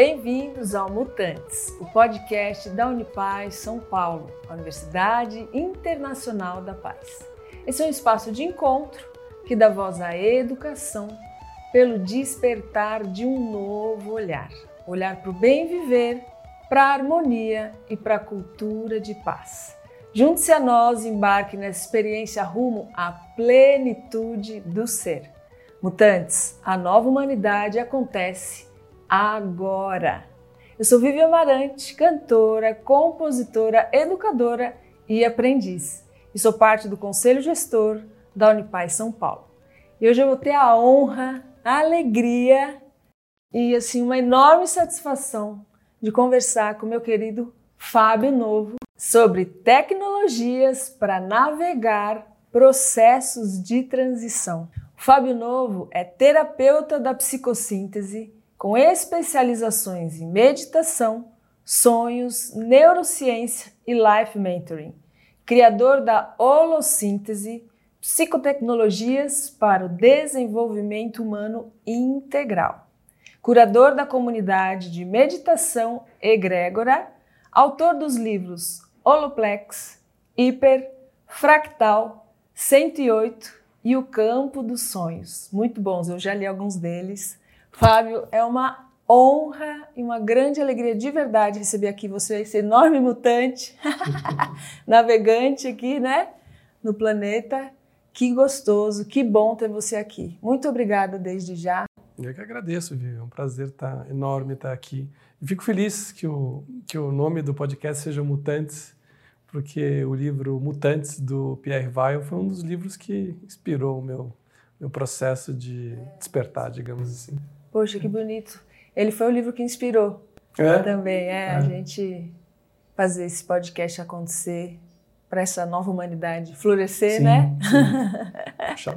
Bem-vindos ao Mutantes, o podcast da Unipaz São Paulo, a Universidade Internacional da Paz. Esse é um espaço de encontro que dá voz à educação pelo despertar de um novo olhar. Olhar para o bem viver, para a harmonia e para a cultura de paz. Junte-se a nós e embarque nessa experiência rumo à plenitude do ser. Mutantes, a nova humanidade acontece agora. Eu sou Vivian Amarante, cantora, compositora, educadora e aprendiz. E sou parte do Conselho Gestor da Unipaz São Paulo. E hoje eu vou ter a honra, a alegria e assim uma enorme satisfação de conversar com meu querido Fábio Novo sobre tecnologias para navegar processos de transição. O Fábio Novo é terapeuta da psicossíntese com especializações em meditação, sonhos, neurociência e life mentoring. Criador da holossíntese, psicotecnologias para o desenvolvimento humano integral. Curador da comunidade de meditação egrégora, autor dos livros Holoplex, Hiper, Fractal, 108 e O Campo dos Sonhos. Muito bons, eu já li alguns deles. Fábio, é uma honra e uma grande alegria de verdade receber aqui você, esse enorme mutante, navegante aqui, né, no planeta. Que gostoso, que bom ter você aqui. Muito obrigada desde já. Eu que agradeço, Vivi. É um prazer estar enorme estar aqui. E fico feliz que o, que o nome do podcast seja Mutantes, porque o livro Mutantes, do Pierre Weil, foi um dos livros que inspirou o meu, meu processo de despertar, digamos assim. Poxa, que bonito. Ele foi o livro que inspirou é? também, é, é, a gente fazer esse podcast acontecer para essa nova humanidade florescer, sim, né? Sim.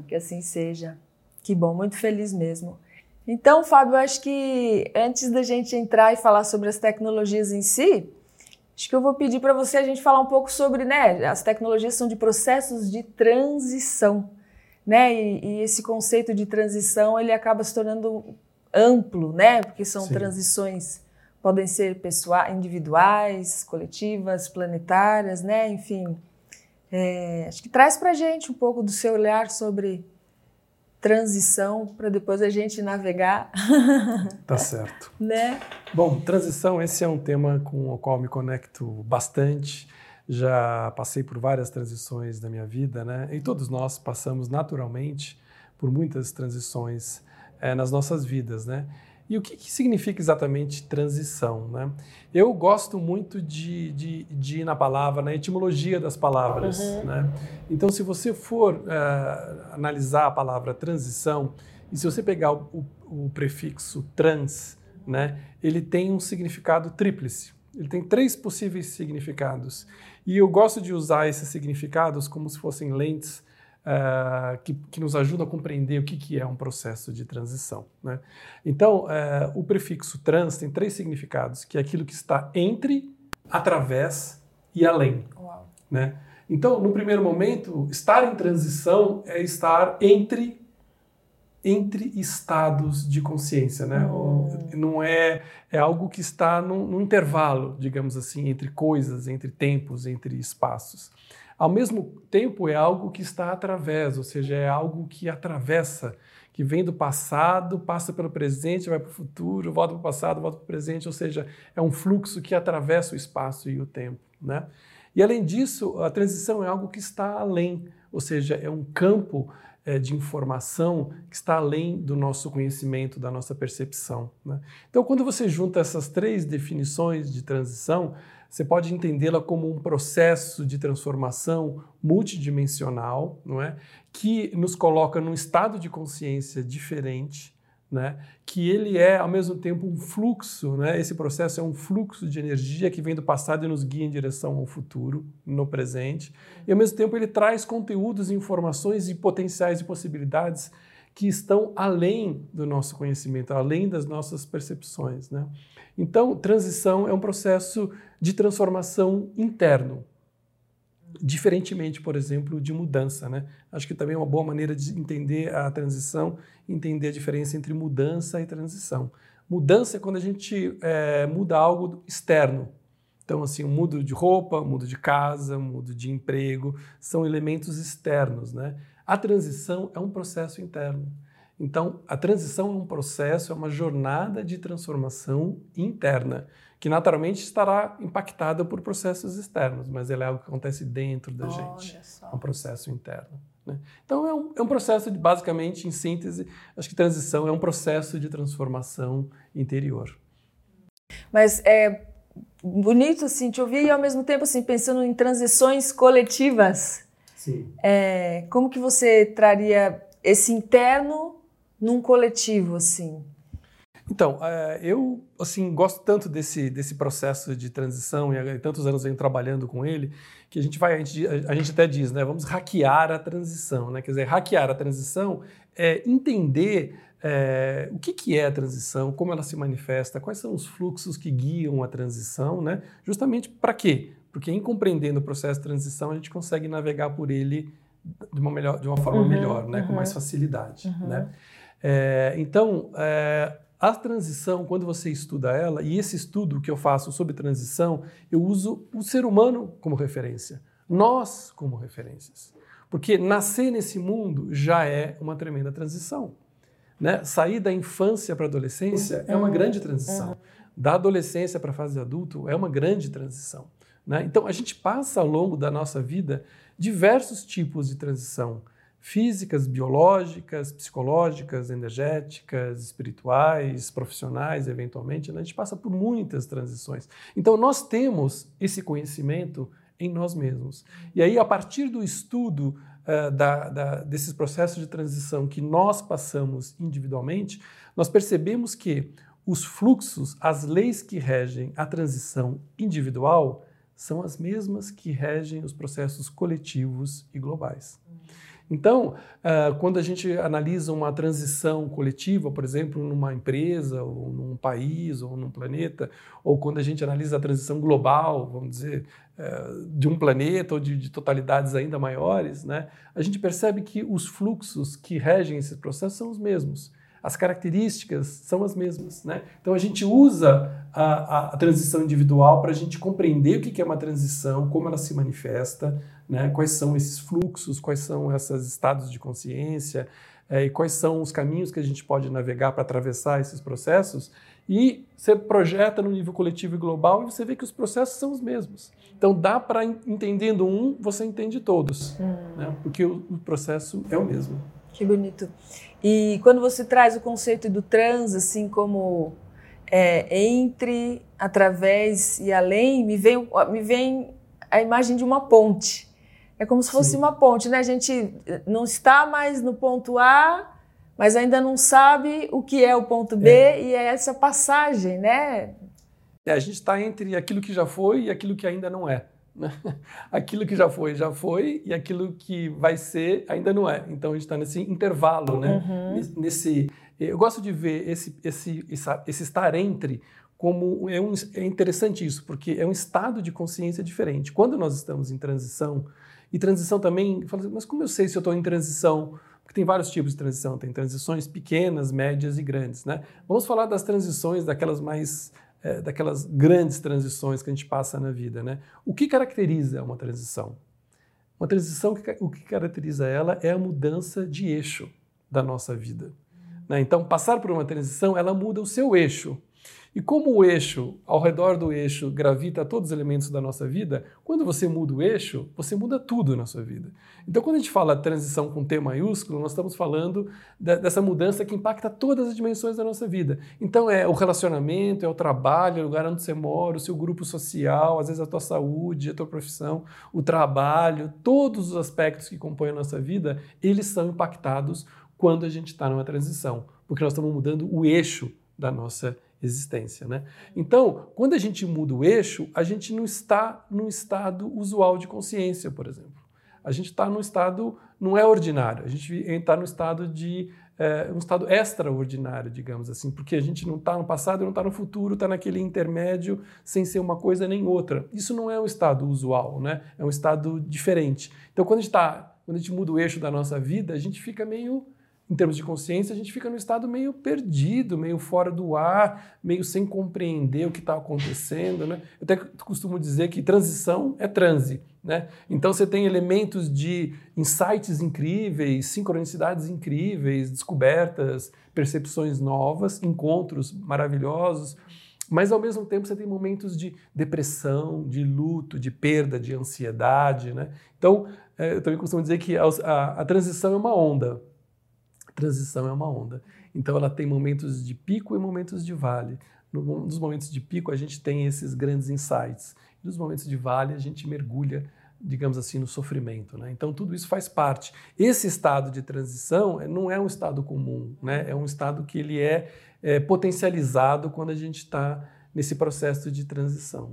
que assim seja. Que bom, muito feliz mesmo. Então, Fábio, acho que antes da gente entrar e falar sobre as tecnologias em si, acho que eu vou pedir para você a gente falar um pouco sobre, né? As tecnologias são de processos de transição né? E, e, esse conceito de transição ele acaba se tornando amplo, né? Porque são Sim. transições podem ser pessoais, individuais, coletivas, planetárias, né? Enfim, é, acho que traz para gente um pouco do seu olhar sobre transição para depois a gente navegar. Tá certo. né? Bom, transição esse é um tema com o qual me conecto bastante já passei por várias transições na minha vida, né? E todos nós passamos naturalmente por muitas transições é, nas nossas vidas, né? E o que, que, significa exatamente transição? Né? Eu gosto muito de, de, de ir na palavra, na etimologia das palavras. Uhum. Né? Então, se você for uh, analisar a palavra transição, e se você pegar o, o, o prefixo trans, né, ele tem um significado tríplice. Ele tem três possíveis significados. E eu gosto de usar esses significados como se fossem lentes uh, que, que, nos ajudam a compreender o que, que é um processo de transição. Né? Então, uh, o prefixo trans tem três significados, que é aquilo que está entre, através e além. Né? Então, no primeiro momento, estar em transição é estar entre entre estados de consciência, né? Hum. Não é é algo que está num, num, intervalo, digamos assim, entre coisas, entre tempos, entre espaços. Ao mesmo tempo é algo que está através, ou seja, é algo que atravessa, que vem do passado, passa pelo presente, vai para o futuro, volta para o passado, volta para o presente, ou seja, é um fluxo que atravessa o espaço e o tempo, né? E além disso, a transição é algo que está além, ou seja, é um campo é, de informação que está além do nosso conhecimento, da nossa percepção. Né? Então, quando você junta essas três definições de transição, você pode entendê-la como um processo de transformação multidimensional, não é? que nos coloca num estado de consciência diferente, né? que ele é, ao mesmo tempo, um fluxo, né? esse processo é um fluxo de energia que vem do passado e nos guia em direção ao futuro, no presente, e ao mesmo tempo ele traz conteúdos, informações e potenciais e possibilidades que estão além do nosso conhecimento, além das nossas percepções. Né? Então, transição é um processo de transformação interno, diferentemente, por exemplo, de mudança. Né? Acho que também é uma boa maneira de entender a transição, entender a diferença entre mudança e transição. Mudança é quando a gente é, muda algo externo. Então, assim, mudo de roupa, mudo de casa, mudo de emprego, são elementos externos, né? A transição é um processo interno. Então, a transição é um processo, é uma jornada de transformação interna, que naturalmente estará impactada por processos externos, mas ela é algo que acontece dentro da Olha gente. Só. É um processo interno. Né? Então, é um, é um processo de, basicamente, em síntese, acho que transição é um processo de transformação interior. Mas é, bonito assim te ouvir e ao mesmo tempo assim pensando em transições coletivas. Sim. É, como que você traria esse interno num coletivo assim? Então, é, eu assim gosto tanto desse, desse processo de transição e há tantos anos venho trabalhando com ele que a gente vai a gente, a gente até diz, né, vamos hackear a transição, né? Quer dizer, hackear a transição é entender é, o que, que é a transição, como ela se manifesta, quais são os fluxos que guiam a transição, né? justamente para quê? Porque em compreendendo o processo de transição, a gente consegue navegar por ele de uma, melhor, de uma forma uhum, melhor, né? Uhum. com mais facilidade. Uhum. Né? É, então, é, a transição, quando você estuda ela, e esse estudo que eu faço sobre transição, eu uso o ser humano como referência, nós como referências. Porque nascer nesse mundo já é uma tremenda transição. Né? Sair da infância para a adolescência é uma grande transição. Da adolescência para a fase adulto é uma grande transição. Né? Então, a gente passa ao longo da nossa vida diversos tipos de transição físicas, biológicas, psicológicas, energéticas, espirituais, profissionais, eventualmente. Né? A gente passa por muitas transições. Então, nós temos esse conhecimento em nós mesmos. E aí, a partir do estudo uh, da, da, desses processos de transição que nós passamos individualmente, nós percebemos que os fluxos, as leis que regem a transição individual são as mesmas que regem os processos coletivos e globais. Então, uh, quando a gente analisa uma transição coletiva, por exemplo, numa empresa, ou num país, ou num planeta, ou quando a gente analisa a transição global, vamos dizer, uh, de um planeta ou de, de, totalidades ainda maiores, né, a gente percebe que os fluxos que regem esse processo são os mesmos. As características são as mesmas. Né? Então a gente usa a, a, a transição individual para a gente compreender o que é uma transição, como ela se manifesta, né? quais são esses fluxos, quais são esses estados de consciência é, e quais são os caminhos que a gente pode navegar para atravessar esses processos. E você projeta no nível coletivo e global e você vê que os processos são os mesmos. Então dá para, entendendo um, você entende todos, hum. né? porque o, o processo é o mesmo. Que bonito. E quando você traz o conceito do trans, assim como é, entre, através e além, me vem, me vem a imagem de uma ponte. É como se fosse Sim. uma ponte, né? A gente não está mais no ponto A, mas ainda não sabe o que é o ponto B é. e é essa passagem, né? É, a gente está entre aquilo que já foi e aquilo que ainda não é. Né? Aquilo que já foi, já foi, e aquilo que vai ser ainda não é. Então a gente está nesse intervalo, né? Uhum. Nesse, eu gosto de ver esse, esse, esse estar entre como é, um, é interessante isso, porque é um estado de consciência diferente. Quando nós estamos em transição, e transição também, assim, mas como eu sei se eu estou em transição? Porque tem vários tipos de transição, tem transições pequenas, médias e grandes, né? Vamos falar das transições, daquelas mais, é, daquelas grandes transições que a gente passa na vida, né? O que caracteriza uma transição? Uma transição, o que caracteriza ela é a mudança de eixo da nossa vida. Né? Então, passar por uma transição, ela muda o seu eixo. E como o eixo, ao redor do eixo, gravita todos os elementos da nossa vida, quando você muda o eixo, você muda tudo na sua vida. Então, quando a gente fala transição com T maiúsculo, nós estamos falando dessa mudança que impacta todas as dimensões da nossa vida. Então, é o relacionamento, é o trabalho, é o lugar onde você mora, o seu grupo social, às vezes a tua saúde, a tua profissão, o trabalho, todos os aspectos que compõem a nossa vida, eles são impactados quando a gente está numa transição, porque nós estamos mudando o eixo da nossa vida existência. Né? Então, quando a gente muda o eixo, a gente não está num estado usual de consciência, por exemplo. A gente está num estado, não é ordinário, a gente está no estado de é, um estado extraordinário, digamos assim, porque a gente não está no passado, não está no futuro, está naquele intermédio sem ser uma coisa nem outra. Isso não é um estado usual, né? É um estado diferente. Então, quando a gente está, quando a gente muda o eixo da nossa vida, a gente fica meio em termos de consciência, a gente fica no estado meio perdido, meio fora do ar, meio sem compreender o que está acontecendo. Né? Eu até costumo dizer que transição é transe. Né? Então você tem elementos de insights incríveis, sincronicidades incríveis, descobertas, percepções novas, encontros maravilhosos, mas ao mesmo tempo você tem momentos de depressão, de luto, de perda, de ansiedade. Né? Então é, eu também costumo dizer que a, a, a transição é uma onda transição é uma onda. Então ela tem momentos de pico e momentos de vale. nos momentos de pico a gente tem esses grandes insights. Nos momentos de vale a gente mergulha, digamos assim, no sofrimento. Né? Então tudo isso faz parte. Esse estado de transição é, não é um estado comum, né? é um estado que ele é, é potencializado quando a gente está nesse processo de transição.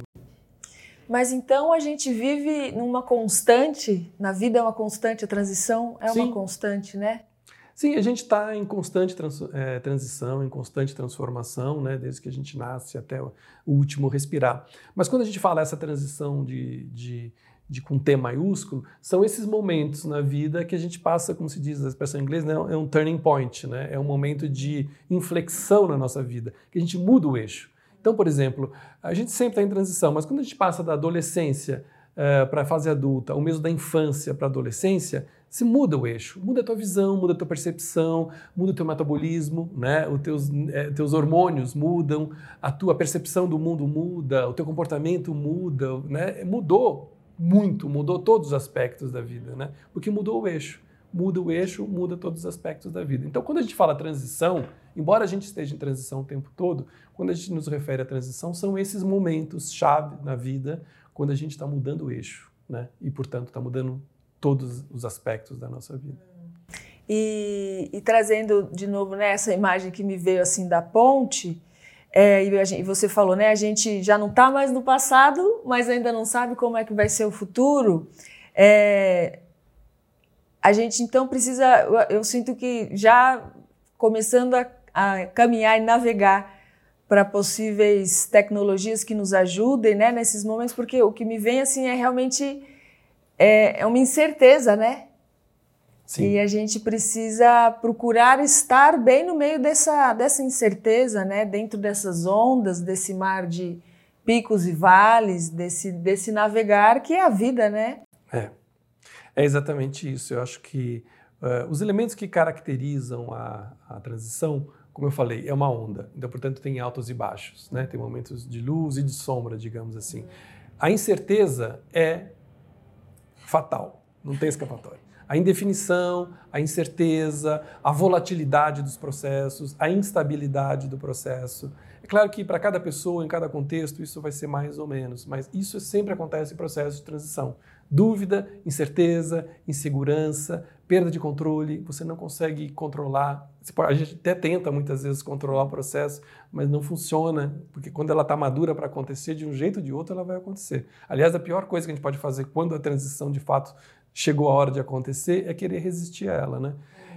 Mas então a gente vive numa constante, na vida é uma constante, a transição é Sim. uma constante, né? Sim, a gente está em constante trans, é, transição, em constante transformação, né, desde que a gente nasce até o último respirar. Mas quando a gente fala essa transição de, de, de com T maiúsculo, são esses momentos na vida que a gente passa, como se diz a expressão em inglês, né, é um turning point, né, é um momento de inflexão na nossa vida, que a gente muda o eixo. Então, por exemplo, a gente sempre está em transição, mas quando a gente passa da adolescência uh, para a fase adulta, ou mesmo da infância para a adolescência, se muda o eixo, muda a tua visão, muda a tua percepção, muda o teu metabolismo, né? os teus, é, teus hormônios mudam, a tua percepção do mundo muda, o teu comportamento muda, né? mudou muito, mudou todos os aspectos da vida, né? porque mudou o eixo. Muda o eixo, muda todos os aspectos da vida. Então, quando a gente fala transição, embora a gente esteja em transição o tempo todo, quando a gente nos refere à transição, são esses momentos chave na vida quando a gente está mudando o eixo, né? E, portanto, está mudando todos os aspectos da nossa vida. E, e trazendo de novo né, essa imagem que me veio assim da ponte, é, e, gente, e, você falou, né? A gente já não está mais no passado, mas ainda não sabe como é que vai ser o futuro. É, a gente então precisa, eu, eu, sinto que já começando a, a caminhar e navegar para possíveis tecnologias que nos ajudem, né? Nesses momentos, porque o que me vem assim é realmente é, é uma incerteza, né? Sim. E a gente precisa procurar estar bem no meio dessa, dessa incerteza, né? Dentro dessas ondas, desse mar de picos e vales, desse, desse navegar que é a vida, né? É, é exatamente isso. Eu acho que uh, os elementos que caracterizam a, a transição, como eu falei, é uma onda. Então, portanto, tem altos e baixos, né? Tem momentos de luz e de sombra, digamos assim. A incerteza é fatal, não tem escapatória. A indefinição, a incerteza, a volatilidade dos processos, a instabilidade do processo. É claro que para cada pessoa, em cada contexto, isso vai ser mais ou menos, mas isso sempre acontece em processo de transição. Dúvida, incerteza, insegurança, perda de controle, você não consegue controlar. A gente até tenta muitas vezes controlar o processo, mas não funciona, porque quando ela está madura para acontecer, de um jeito ou de outro, ela vai acontecer. Aliás, a pior coisa que a gente pode fazer quando a transição de fato chegou a hora de acontecer é querer resistir a ela, né?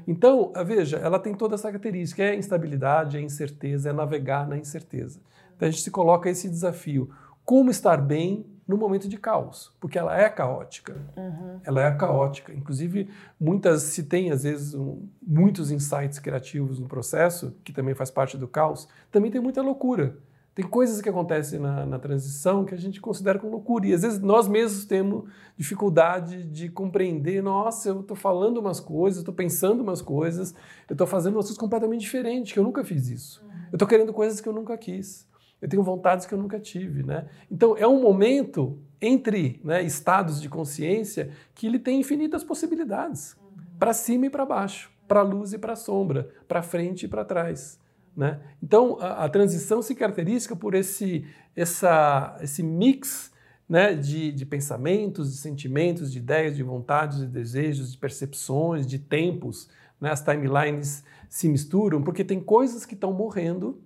Então, veja, ela tem toda essa característica, é instabilidade, é incerteza, é navegar na incerteza. Então a gente se coloca esse desafio. Como estar bem no momento de caos, porque ela é caótica. Uhum. Ela é caótica. Inclusive, muitas se tem às vezes um, muitos insights criativos no processo, que também faz parte do caos. Também tem muita loucura. Tem coisas que acontecem na, na transição que a gente considera como loucura. E às vezes nós mesmos temos dificuldade de compreender. Nossa, eu estou falando umas coisas, estou pensando umas coisas, eu estou fazendo umas coisas completamente diferentes, que eu nunca fiz isso. Uhum. Eu estou querendo coisas que eu nunca quis eu tenho vontades que eu nunca tive, né? Então é um momento entre né, estados de consciência que ele tem infinitas possibilidades, uhum. para cima e para baixo, para luz e para sombra, para frente e para trás. Né? Então a, a, transição se caracteriza por esse, essa, esse mix né, de, de pensamentos, de sentimentos, de ideias, de vontades, de desejos, de percepções, de tempos. Né? As timelines se misturam porque tem coisas que estão morrendo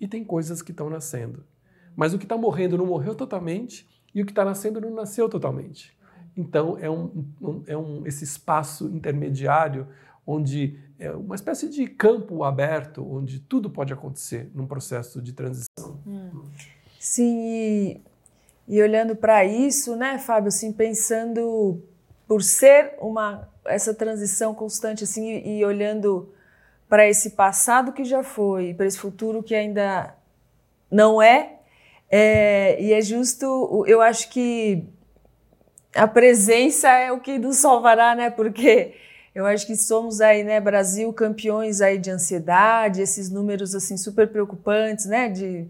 e tem coisas que estão nascendo. Mas o que está morrendo não morreu totalmente e o que está nascendo não nasceu totalmente. Então é um, um, é um esse espaço intermediário onde é uma espécie de campo aberto onde tudo pode acontecer num processo de transição. Hum. Sim, e, e olhando para isso, né, Fábio, assim pensando por ser uma essa transição constante assim e, e olhando para esse passado que já foi, para esse futuro que ainda não é, é, e é justo, eu acho que a presença é o que nos salvará, né? Porque eu acho que somos aí, né, Brasil, campeões aí de ansiedade, esses números assim super preocupantes, né, de,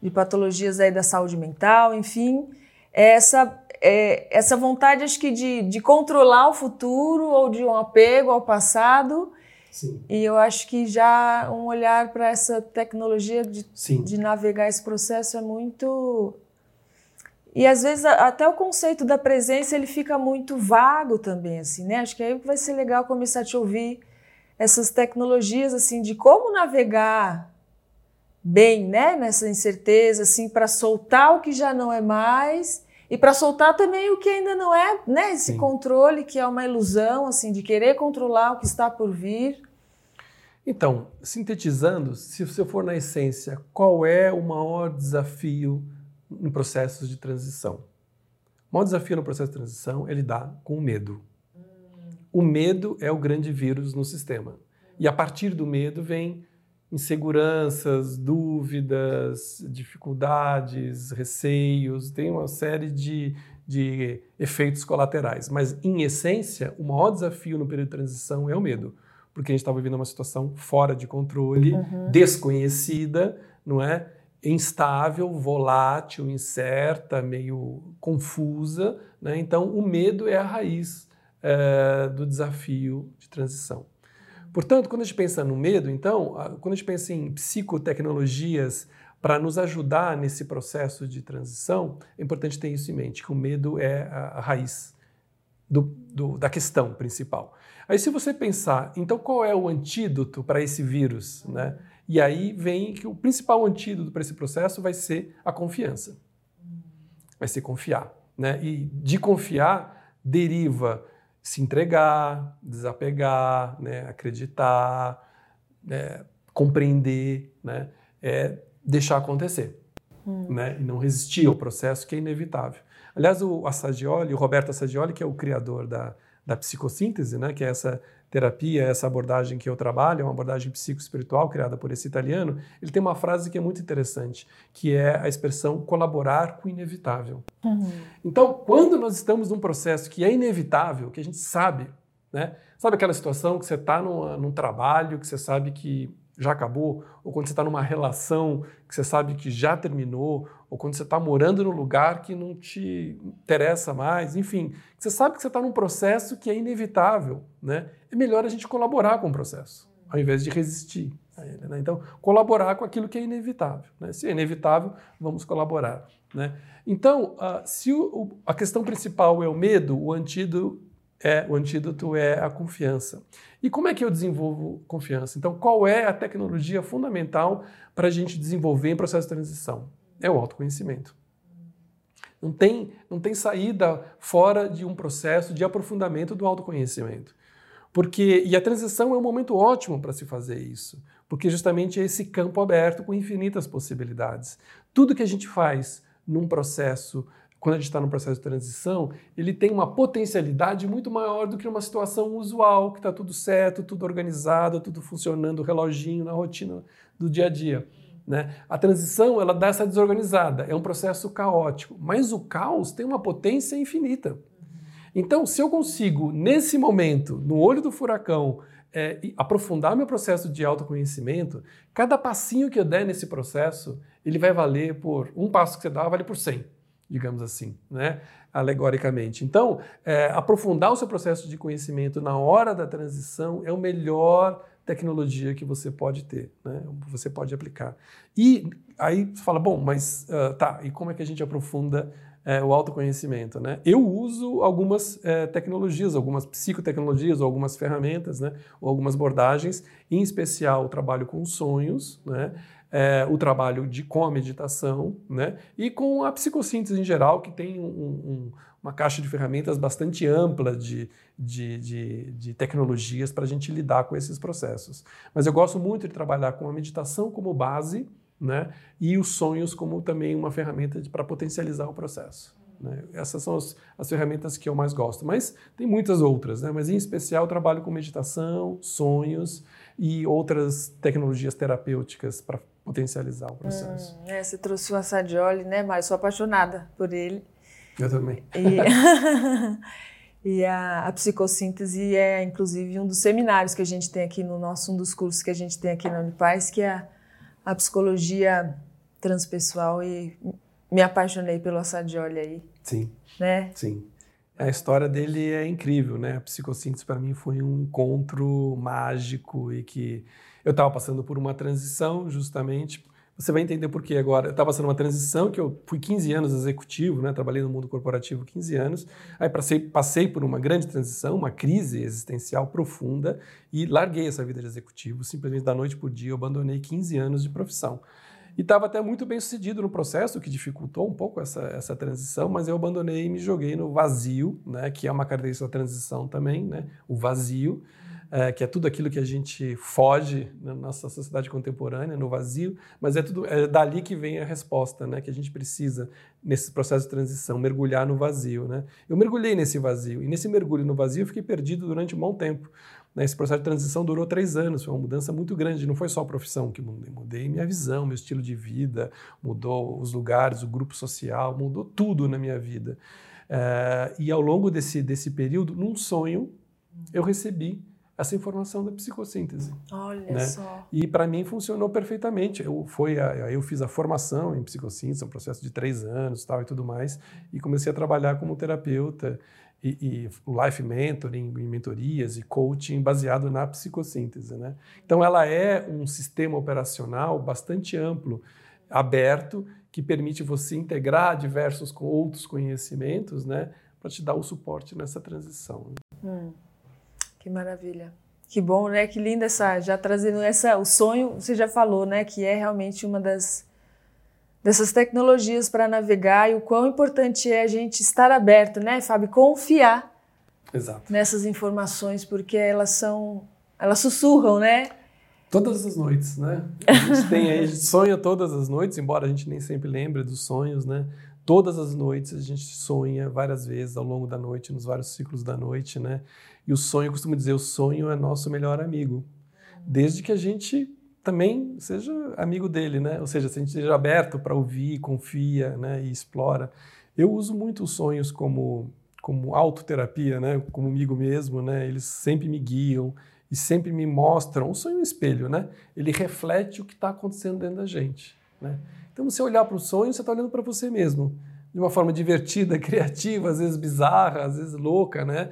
de patologias aí da saúde mental, enfim, essa é, essa vontade, acho que de, de controlar o futuro ou de um apego ao passado. Sim. E eu acho que já um olhar para essa tecnologia de, de navegar esse processo é muito e às vezes até o conceito da presença ele fica muito vago também, assim, né? Acho que aí vai ser legal começar a te ouvir essas tecnologias assim de como navegar bem, né? Nessa incerteza, assim, para soltar o que já não é mais e para soltar também o que ainda não é, né? Esse Sim. controle que é uma ilusão, assim, de querer controlar o que está por vir. Então, sintetizando, se você for na essência, qual é o maior desafio em processos de transição. O maior desafio no processo de transição é lidar com o medo. O medo é o grande vírus no sistema. E a partir do medo vem inseguranças, dúvidas, dificuldades, receios, tem uma série de, de efeitos colaterais. Mas, em essência, o maior desafio no período de transição é o medo, porque a gente está vivendo uma situação fora de controle, uhum. desconhecida, não é? instável, volátil, incerta, meio confusa. Né? Então, o medo é a raiz é, do desafio de transição. Portanto, quando a gente pensa no medo, então, quando a gente pensa em psicotecnologias para nos ajudar nesse processo de transição, é importante ter isso em mente, que o medo é a, raiz do, do, da questão principal. Aí, se você pensar, então, qual é o antídoto para esse vírus, né? E aí vem que o principal antídoto para esse processo vai ser a confiança. Vai ser confiar. Né? E de confiar deriva se entregar, desapegar, né? acreditar, né? compreender, né? é deixar acontecer. Hum. Né? E não resistir ao processo que é inevitável. Aliás, o Assagioli, o Roberto Assagioli, que é o criador da, da psicossíntese, né? que é essa terapia, essa abordagem que eu trabalho, é uma abordagem psicoespiritual criada por esse italiano, ele tem uma frase que é muito interessante, que é a expressão colaborar com o inevitável. Uhum. Então, quando nós estamos num processo que é inevitável, que a gente sabe, né? Sabe aquela situação que você está num, num trabalho, que você sabe que já acabou, ou quando você está numa relação que você sabe que já terminou, ou quando você está morando num lugar que não te interessa mais, enfim, você sabe que você está num processo que é inevitável, né? É melhor a gente colaborar com o processo, ao invés de resistir a ele. Né? Então, colaborar com aquilo que é inevitável. Né? Se é inevitável, vamos colaborar. Né? Então, uh, se o, a questão principal é o medo, o antídoto é, o antídoto é a confiança. E como é que eu desenvolvo confiança? Então, qual é a tecnologia fundamental para a gente desenvolver em processo de transição? É o autoconhecimento. Não tem, não tem saída fora de um processo de aprofundamento do autoconhecimento. Porque, e a transição é um momento ótimo para se fazer isso, porque justamente é esse campo aberto com infinitas possibilidades. Tudo que a gente faz num processo quando a gente está no processo de transição, ele tem uma potencialidade muito maior do que uma situação usual, que está tudo certo, tudo organizado, tudo funcionando, reloginho na rotina do dia a dia. Né? A transição ela dá essa desorganizada, é um processo caótico, mas o caos tem uma potência infinita. Então, se eu consigo, nesse momento, no olho do furacão, é, aprofundar meu processo de autoconhecimento, cada passinho que eu der nesse processo, ele vai valer por um passo que você dá, vale por 100 digamos assim, né? alegoricamente. Então, é, aprofundar o seu processo de conhecimento na hora da transição é a melhor tecnologia que você pode ter, né? você pode aplicar. E aí você fala, bom, mas uh, tá, e como é que a gente aprofunda é, o autoconhecimento, né? Eu uso algumas é, tecnologias, algumas psicotecnologias, ou algumas ferramentas, né? Ou algumas abordagens, em especial o trabalho com sonhos, né? é, o trabalho de, com a meditação né? e com a psicossíntese em geral, que tem um, um, uma caixa de ferramentas bastante ampla de, de, de, de tecnologias para a gente lidar com esses processos. Mas eu gosto muito de trabalhar com a meditação como base né? e os sonhos como também uma ferramenta para potencializar o processo. Né? Essas são as, as, ferramentas que eu mais gosto. Mas tem muitas outras, né? mas em especial trabalho com meditação, sonhos e outras tecnologias terapêuticas para potencializar o processo. Hum, é, você trouxe o Assadioli, né, Mário? Sou apaixonada por ele. Eu também. E, e a, a, psicossíntese é, inclusive, um dos seminários que a gente tem aqui no nosso, um dos cursos que a gente tem aqui na Unipaz, que é a, psicologia transpessoal e me apaixonei pelo Assadioli aí. Sim. Né? Sim. A história dele é incrível, né? A psicossíntese para mim foi um encontro mágico e que eu estava passando por uma transição justamente. Você vai entender por quê agora. Eu estava passando uma transição que eu fui 15 anos executivo, né? Trabalhei no mundo corporativo 15 anos. Aí passei, passei por uma grande transição, uma crise existencial profunda e larguei essa vida de executivo. Simplesmente da noite para o dia eu abandonei 15 anos de profissão. E estava até muito bem sucedido no processo, que dificultou um pouco essa, essa transição, mas eu abandonei e me joguei no vazio, né, que é uma característica da transição também, né, o vazio, é, que é tudo aquilo que a gente foge na nossa sociedade contemporânea, no vazio, mas é, tudo, é dali que vem a resposta, né, que a gente precisa, nesse processo de transição, mergulhar no vazio. Né. Eu mergulhei nesse vazio, e nesse mergulho no vazio eu fiquei perdido durante um bom tempo. Né, esse processo de transição durou três anos, foi uma mudança muito grande. Não foi só a profissão que mudei, mudei minha visão, meu estilo de vida, mudou os lugares, o grupo social, mudou tudo na minha vida. É, e ao longo desse, desse período, num sonho, eu recebi essa informação da psicossíntese. Olha né? só. E para mim funcionou perfeitamente. Eu, foi a, eu fiz a formação em psicossíntese, um processo de três anos tal, e tudo mais, e comecei a trabalhar como terapeuta e, e life mentoring, e mentorias e coaching baseado na psicossíntese. Né? Então, ela é um sistema operacional bastante amplo, aberto, que permite você integrar diversos outros conhecimentos né, para te dar o suporte nessa transição. Hum, que maravilha. Que bom, né? Que linda essa, já trazendo essa, o sonho, você já falou, né? Que é realmente uma das dessas tecnologias para navegar e o quão importante é a gente estar aberto, né, Fábio? Confiar Exato. nessas informações, porque elas são. Elas sussurram, né? Todas as noites, né? A gente tem a gente sonha todas as noites, embora a gente nem sempre lembre dos sonhos, né? Todas as noites a gente sonha várias vezes ao longo da noite, nos vários ciclos da noite, né? E o sonho, eu costumo dizer, o sonho é nosso melhor amigo. Desde que a gente também seja amigo dele, né? Ou seja, se a gente esteja aberto para ouvir, confia, né? E explora. Eu uso muito os sonhos como como autoterapia, né? Comigo mesmo, né? Eles sempre me guiam e sempre me mostram. O sonho é um espelho, né? Ele reflete o que está acontecendo dentro da gente, né? Então, você olhar para o sonho, você está olhando para você mesmo, de uma forma divertida, criativa, às vezes bizarra, às vezes louca, né?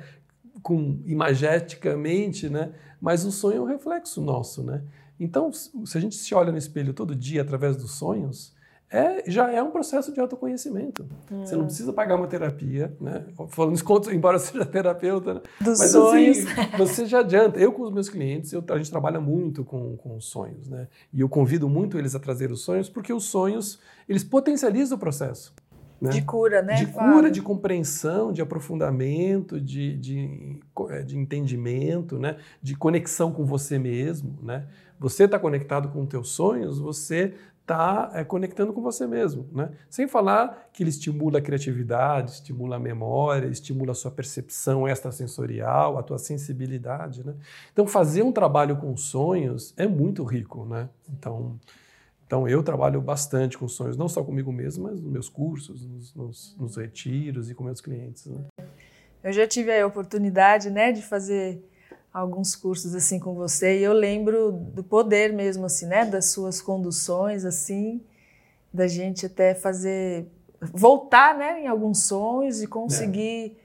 Com imageticamente, né? Mas o sonho é um reflexo nosso, né? Então, se a gente se olha no espelho todo dia através dos sonhos, é, já é um processo de autoconhecimento. Hum. Você não precisa pagar uma terapia, né? Falando isso, embora seja terapeuta, né? Dos Mas, sonhos. Assim, você já adianta. Eu com os meus clientes, eu, a gente trabalha muito com, com os sonhos, né? E eu convido muito eles a trazer os sonhos, porque os sonhos, eles potencializam o processo. Né? De cura, né? De cura, de compreensão, de aprofundamento, de, de, é, de entendimento, né? De conexão com você mesmo, né? Você está conectado com os teus sonhos, você está é, conectando com você mesmo, né? Sem falar que ele estimula a criatividade, estimula a memória, estimula a sua percepção extrasensorial, a tua sensibilidade, né? Então, fazer um trabalho com sonhos é muito rico, né? Então, então eu trabalho bastante com sonhos, não só comigo mesmo, mas nos meus cursos, nos, nos, nos retiros e com meus clientes, né? Eu já tive a oportunidade, né, de fazer alguns cursos assim com você e eu lembro do poder mesmo assim, né, das suas conduções assim, da gente até fazer voltar, né, em alguns sonhos e conseguir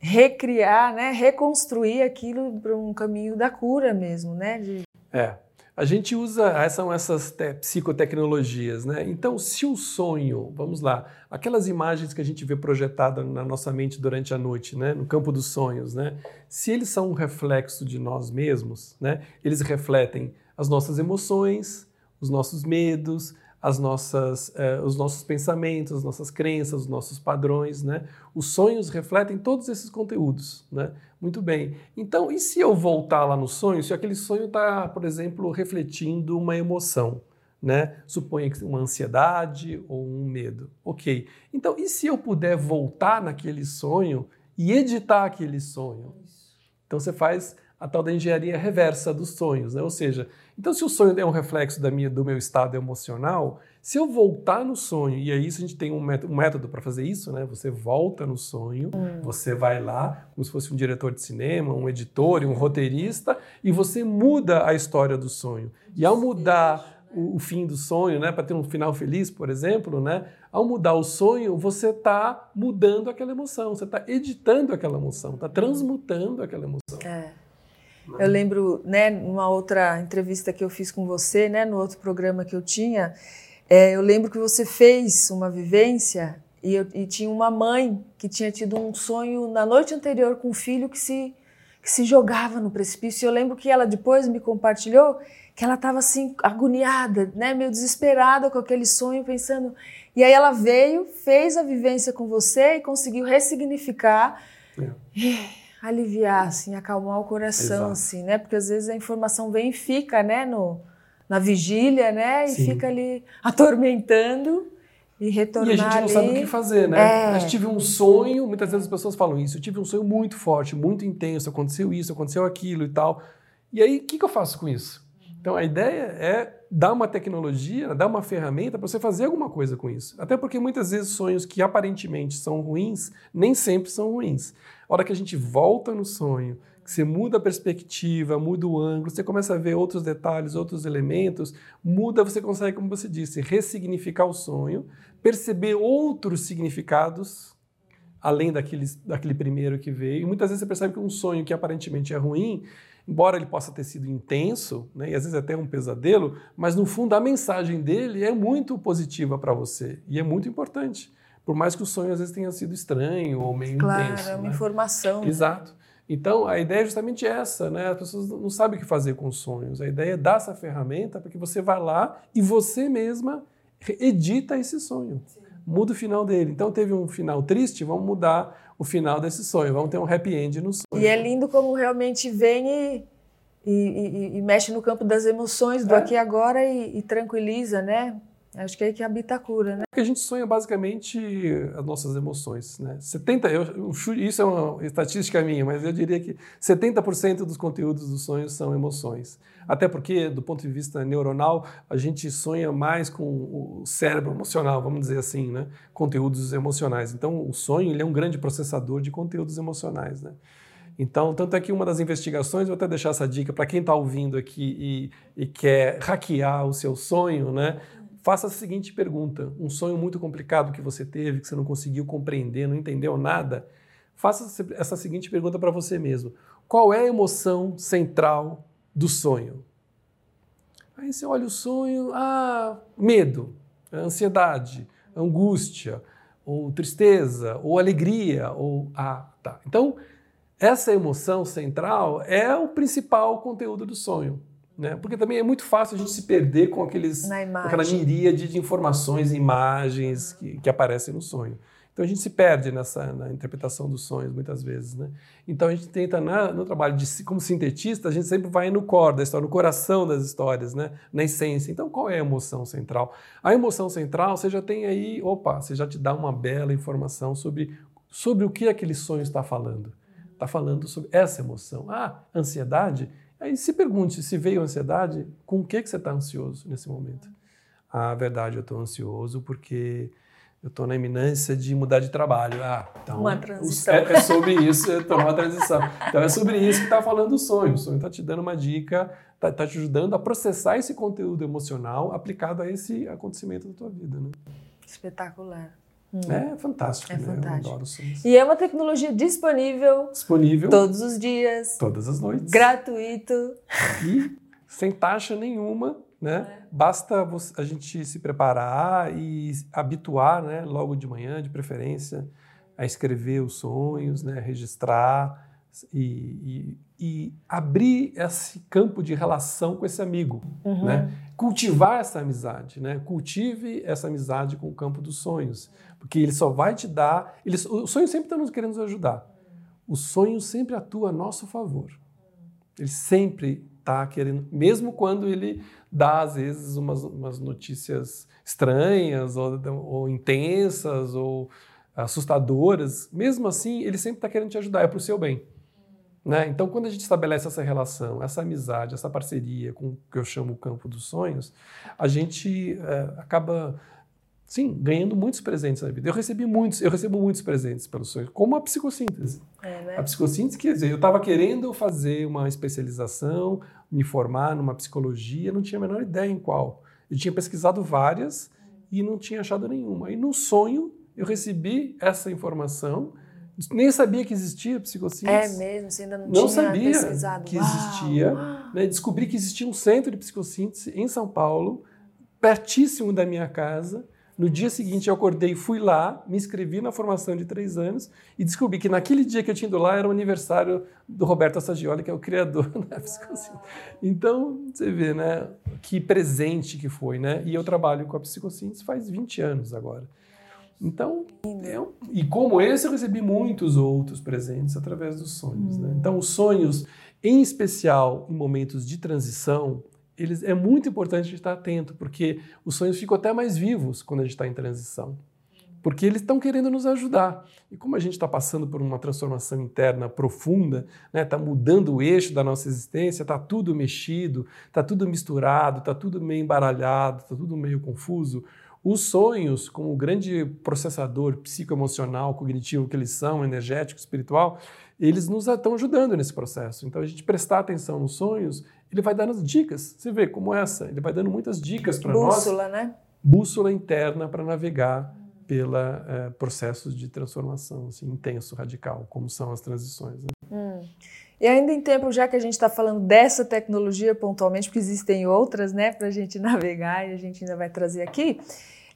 é. recriar, né, reconstruir aquilo para um caminho da cura mesmo, né? De... É. A gente usa, são essas psicotecnologias, né? Então, se o sonho, vamos lá, aquelas imagens que a gente vê projetadas na nossa mente durante a noite, né? No campo dos sonhos, né? Se eles são um reflexo de nós mesmos, né? Eles refletem as nossas emoções, os nossos medos, as nossas, eh, os nossos pensamentos, as nossas crenças, os nossos padrões, né? Os sonhos refletem todos esses conteúdos, né? Muito bem. Então, e se eu voltar lá no sonho, se aquele sonho está, por exemplo, refletindo uma emoção, né? Suponha que uma ansiedade ou um medo. Ok. Então, e se eu puder voltar naquele sonho e editar aquele sonho? Então, você faz a tal da engenharia reversa dos sonhos, né? Ou seja, então se o sonho é um reflexo da minha, do meu estado emocional, se eu voltar no sonho, e aí isso a gente tem um método, para fazer isso, né? Você volta no sonho, hum. você vai lá, como se fosse um diretor de cinema, um editor um roteirista, e você muda a história do sonho. E ao mudar o, o fim do sonho, né, para ter um final feliz, por exemplo, né, ao mudar o sonho, você está mudando aquela emoção, você está editando aquela emoção, está transmutando aquela emoção. É. Eu lembro, né, numa outra entrevista que eu fiz com você, né, no outro programa que eu tinha, é, eu lembro que você fez uma vivência e, eu, e, tinha uma mãe que tinha tido um sonho na noite anterior com um filho que se, que se jogava no precipício. E eu lembro que ela depois me compartilhou que ela estava assim agoniada, né, meio desesperada com aquele sonho, pensando. E aí ela veio, fez a vivência com você e conseguiu ressignificar. É aliviar, assim, acalmar o coração, Exato. assim, né? Porque às vezes a informação vem e fica, né, no, na vigília, né? E Sim. fica ali atormentando e retornar E a gente não ali... sabe o que fazer, né? É. Eu tive um sonho, muitas vezes as pessoas falam isso, eu tive um sonho muito forte, muito intenso, aconteceu isso, aconteceu aquilo e tal. E aí, o que, que eu faço com isso? Então, a ideia é dar uma tecnologia, dar uma ferramenta para você fazer alguma coisa com isso. Até porque muitas vezes sonhos que aparentemente são ruins, nem sempre são ruins. A hora que a gente volta no sonho, que você muda a perspectiva, muda o ângulo, você começa a ver outros detalhes, outros elementos, muda, você consegue, como você disse, ressignificar o sonho, perceber outros significados além daquele, daquele primeiro que veio. E muitas vezes você percebe que um sonho que aparentemente é ruim, embora ele possa ter sido intenso, né, e às vezes até um pesadelo, mas no fundo a mensagem dele é muito positiva para você e é muito importante. Por mais que o sonho às vezes tenha sido estranho ou meio claro, intenso. Claro, é uma né? informação. Né? Exato. Então, a ideia é justamente essa, né? As pessoas não sabem o que fazer com os sonhos. A ideia é dar essa ferramenta para que você vá lá e você mesma edita esse sonho. Sim. Muda o final dele. Então, teve um final triste, vamos mudar o final desse sonho. Vamos ter um happy end no sonho. E é lindo como realmente vem e, e, e, e mexe no campo das emoções do é. aqui e agora e, tranquiliza, né? Acho que é aí que habita a cura, né? Porque a gente sonha basicamente as nossas emoções, né? 70, eu, isso é uma estatística minha, mas eu diria que 70% dos conteúdos dos sonhos são emoções. Até porque, do ponto de vista neuronal, a gente sonha mais com o cérebro emocional, vamos dizer assim, né? Conteúdos emocionais. Então, o sonho ele é um grande processador de conteúdos emocionais, né? Então, tanto é que uma das investigações, vou até deixar essa dica para quem está ouvindo aqui e, e, quer hackear o seu sonho, né? Faça a seguinte pergunta: um sonho muito complicado que você teve, que você não conseguiu compreender, não entendeu nada. Faça essa seguinte pergunta para você mesmo: qual é a emoção central do sonho? Aí você olha o sonho, ah, medo, ansiedade, angústia, ou tristeza, ou alegria, ou ah, tá. Então, essa emoção central é o principal conteúdo do sonho. Né? Porque também é muito fácil a gente se perder com aqueles, aquela miríade de informações e imagens que, que aparecem no sonho. Então a gente se perde nessa na interpretação dos sonhos muitas vezes, né? Então a gente tenta na, no trabalho de como sintetista a gente sempre vai no core da história, no coração das histórias, né? Na essência. Então qual é a emoção central? A emoção central você já tem aí, opa, você já te dá uma bela informação sobre sobre o que aquele sonho está falando. Está falando sobre essa emoção. Ah, ansiedade Aí se pergunte se veio ansiedade, com o que, que você está ansioso nesse momento? Ah, verdade, eu estou ansioso porque eu estou na iminência de mudar de trabalho. Ah, então uma transição. É, é sobre isso, é uma transição. Então é sobre isso que está falando o sonho. O sonho está te dando uma dica, está tá te ajudando a processar esse conteúdo emocional aplicado a esse acontecimento da tua vida. Né? Espetacular. Hum. É fantástico. É né? fantástico. E é uma tecnologia disponível. Disponível. Todos os dias. Todas as noites. Gratuito. E sem taxa nenhuma, né? É. Basta a gente se preparar e habituar, né? Logo de manhã, de preferência, a escrever os sonhos, né? Registrar e, e, e abrir esse campo de relação com esse amigo, uhum. né? Cultivar essa amizade, né? Cultive essa amizade com o campo dos sonhos. Porque ele só vai te dar. Ele, o sonho sempre está nos querendo nos ajudar. O sonho sempre atua a nosso favor. Ele sempre está querendo, mesmo quando ele dá, às vezes, umas, umas notícias estranhas ou, ou intensas ou assustadoras, mesmo assim, ele sempre está querendo te ajudar, é para o seu bem. Né? Então, quando a gente estabelece essa relação, essa amizade, essa parceria com o que eu chamo o campo dos sonhos, a gente é, acaba, sim, ganhando muitos presentes na vida. Eu recebi muitos, eu recebo muitos presentes pelos sonhos, como a psicossíntese. É, né? A psicossíntese quer dizer, eu estava querendo fazer uma especialização, me formar numa psicologia, não tinha a menor ideia em qual. Eu tinha pesquisado várias e não tinha achado nenhuma. E no sonho eu recebi essa informação, nem sabia que existia psicossíntese. É mesmo, você ainda não, Não tinha sabia pesquisado. que existia. Né? Descobri que existia um centro de psicossíntese em São Paulo, pertíssimo da minha casa. No dia seguinte eu acordei, fui lá, me inscrevi na formação de três anos e descobri que naquele dia que eu tinha ido lá era o aniversário do Roberto Assagioli, que é o criador da psicossíntese. Então, você vê, né, que presente que foi, né? E eu trabalho com a psicossíntese faz 20 anos agora. Então, eu, e como esse, eu recebi muitos outros presentes através dos sonhos. Né? Então, os sonhos, em especial em momentos de transição, eles, é muito importante a gente estar atento, porque os sonhos ficam até mais vivos quando a gente está em transição. Porque eles estão querendo nos ajudar. E como a gente está passando por uma transformação interna profunda, está mudando o eixo da nossa existência, está tudo mexido, está tudo misturado, está tudo meio embaralhado, está tudo meio confuso, os sonhos, como o grande processador psicoemocional, cognitivo que eles são, energético, espiritual, eles nos estão ajudando nesse processo. Então, a gente prestar atenção nos sonhos, ele vai dando dicas. Você vê como essa, ele vai dando muitas dicas para nós. Bússola, né? Bússola interna para navegar pela eh, processos de transformação assim, intenso, radical, como são as transições. Né? Hum. E ainda em tempo, já que a gente está falando dessa tecnologia pontualmente, porque existem outras, né, para a gente navegar e a gente ainda vai trazer aqui.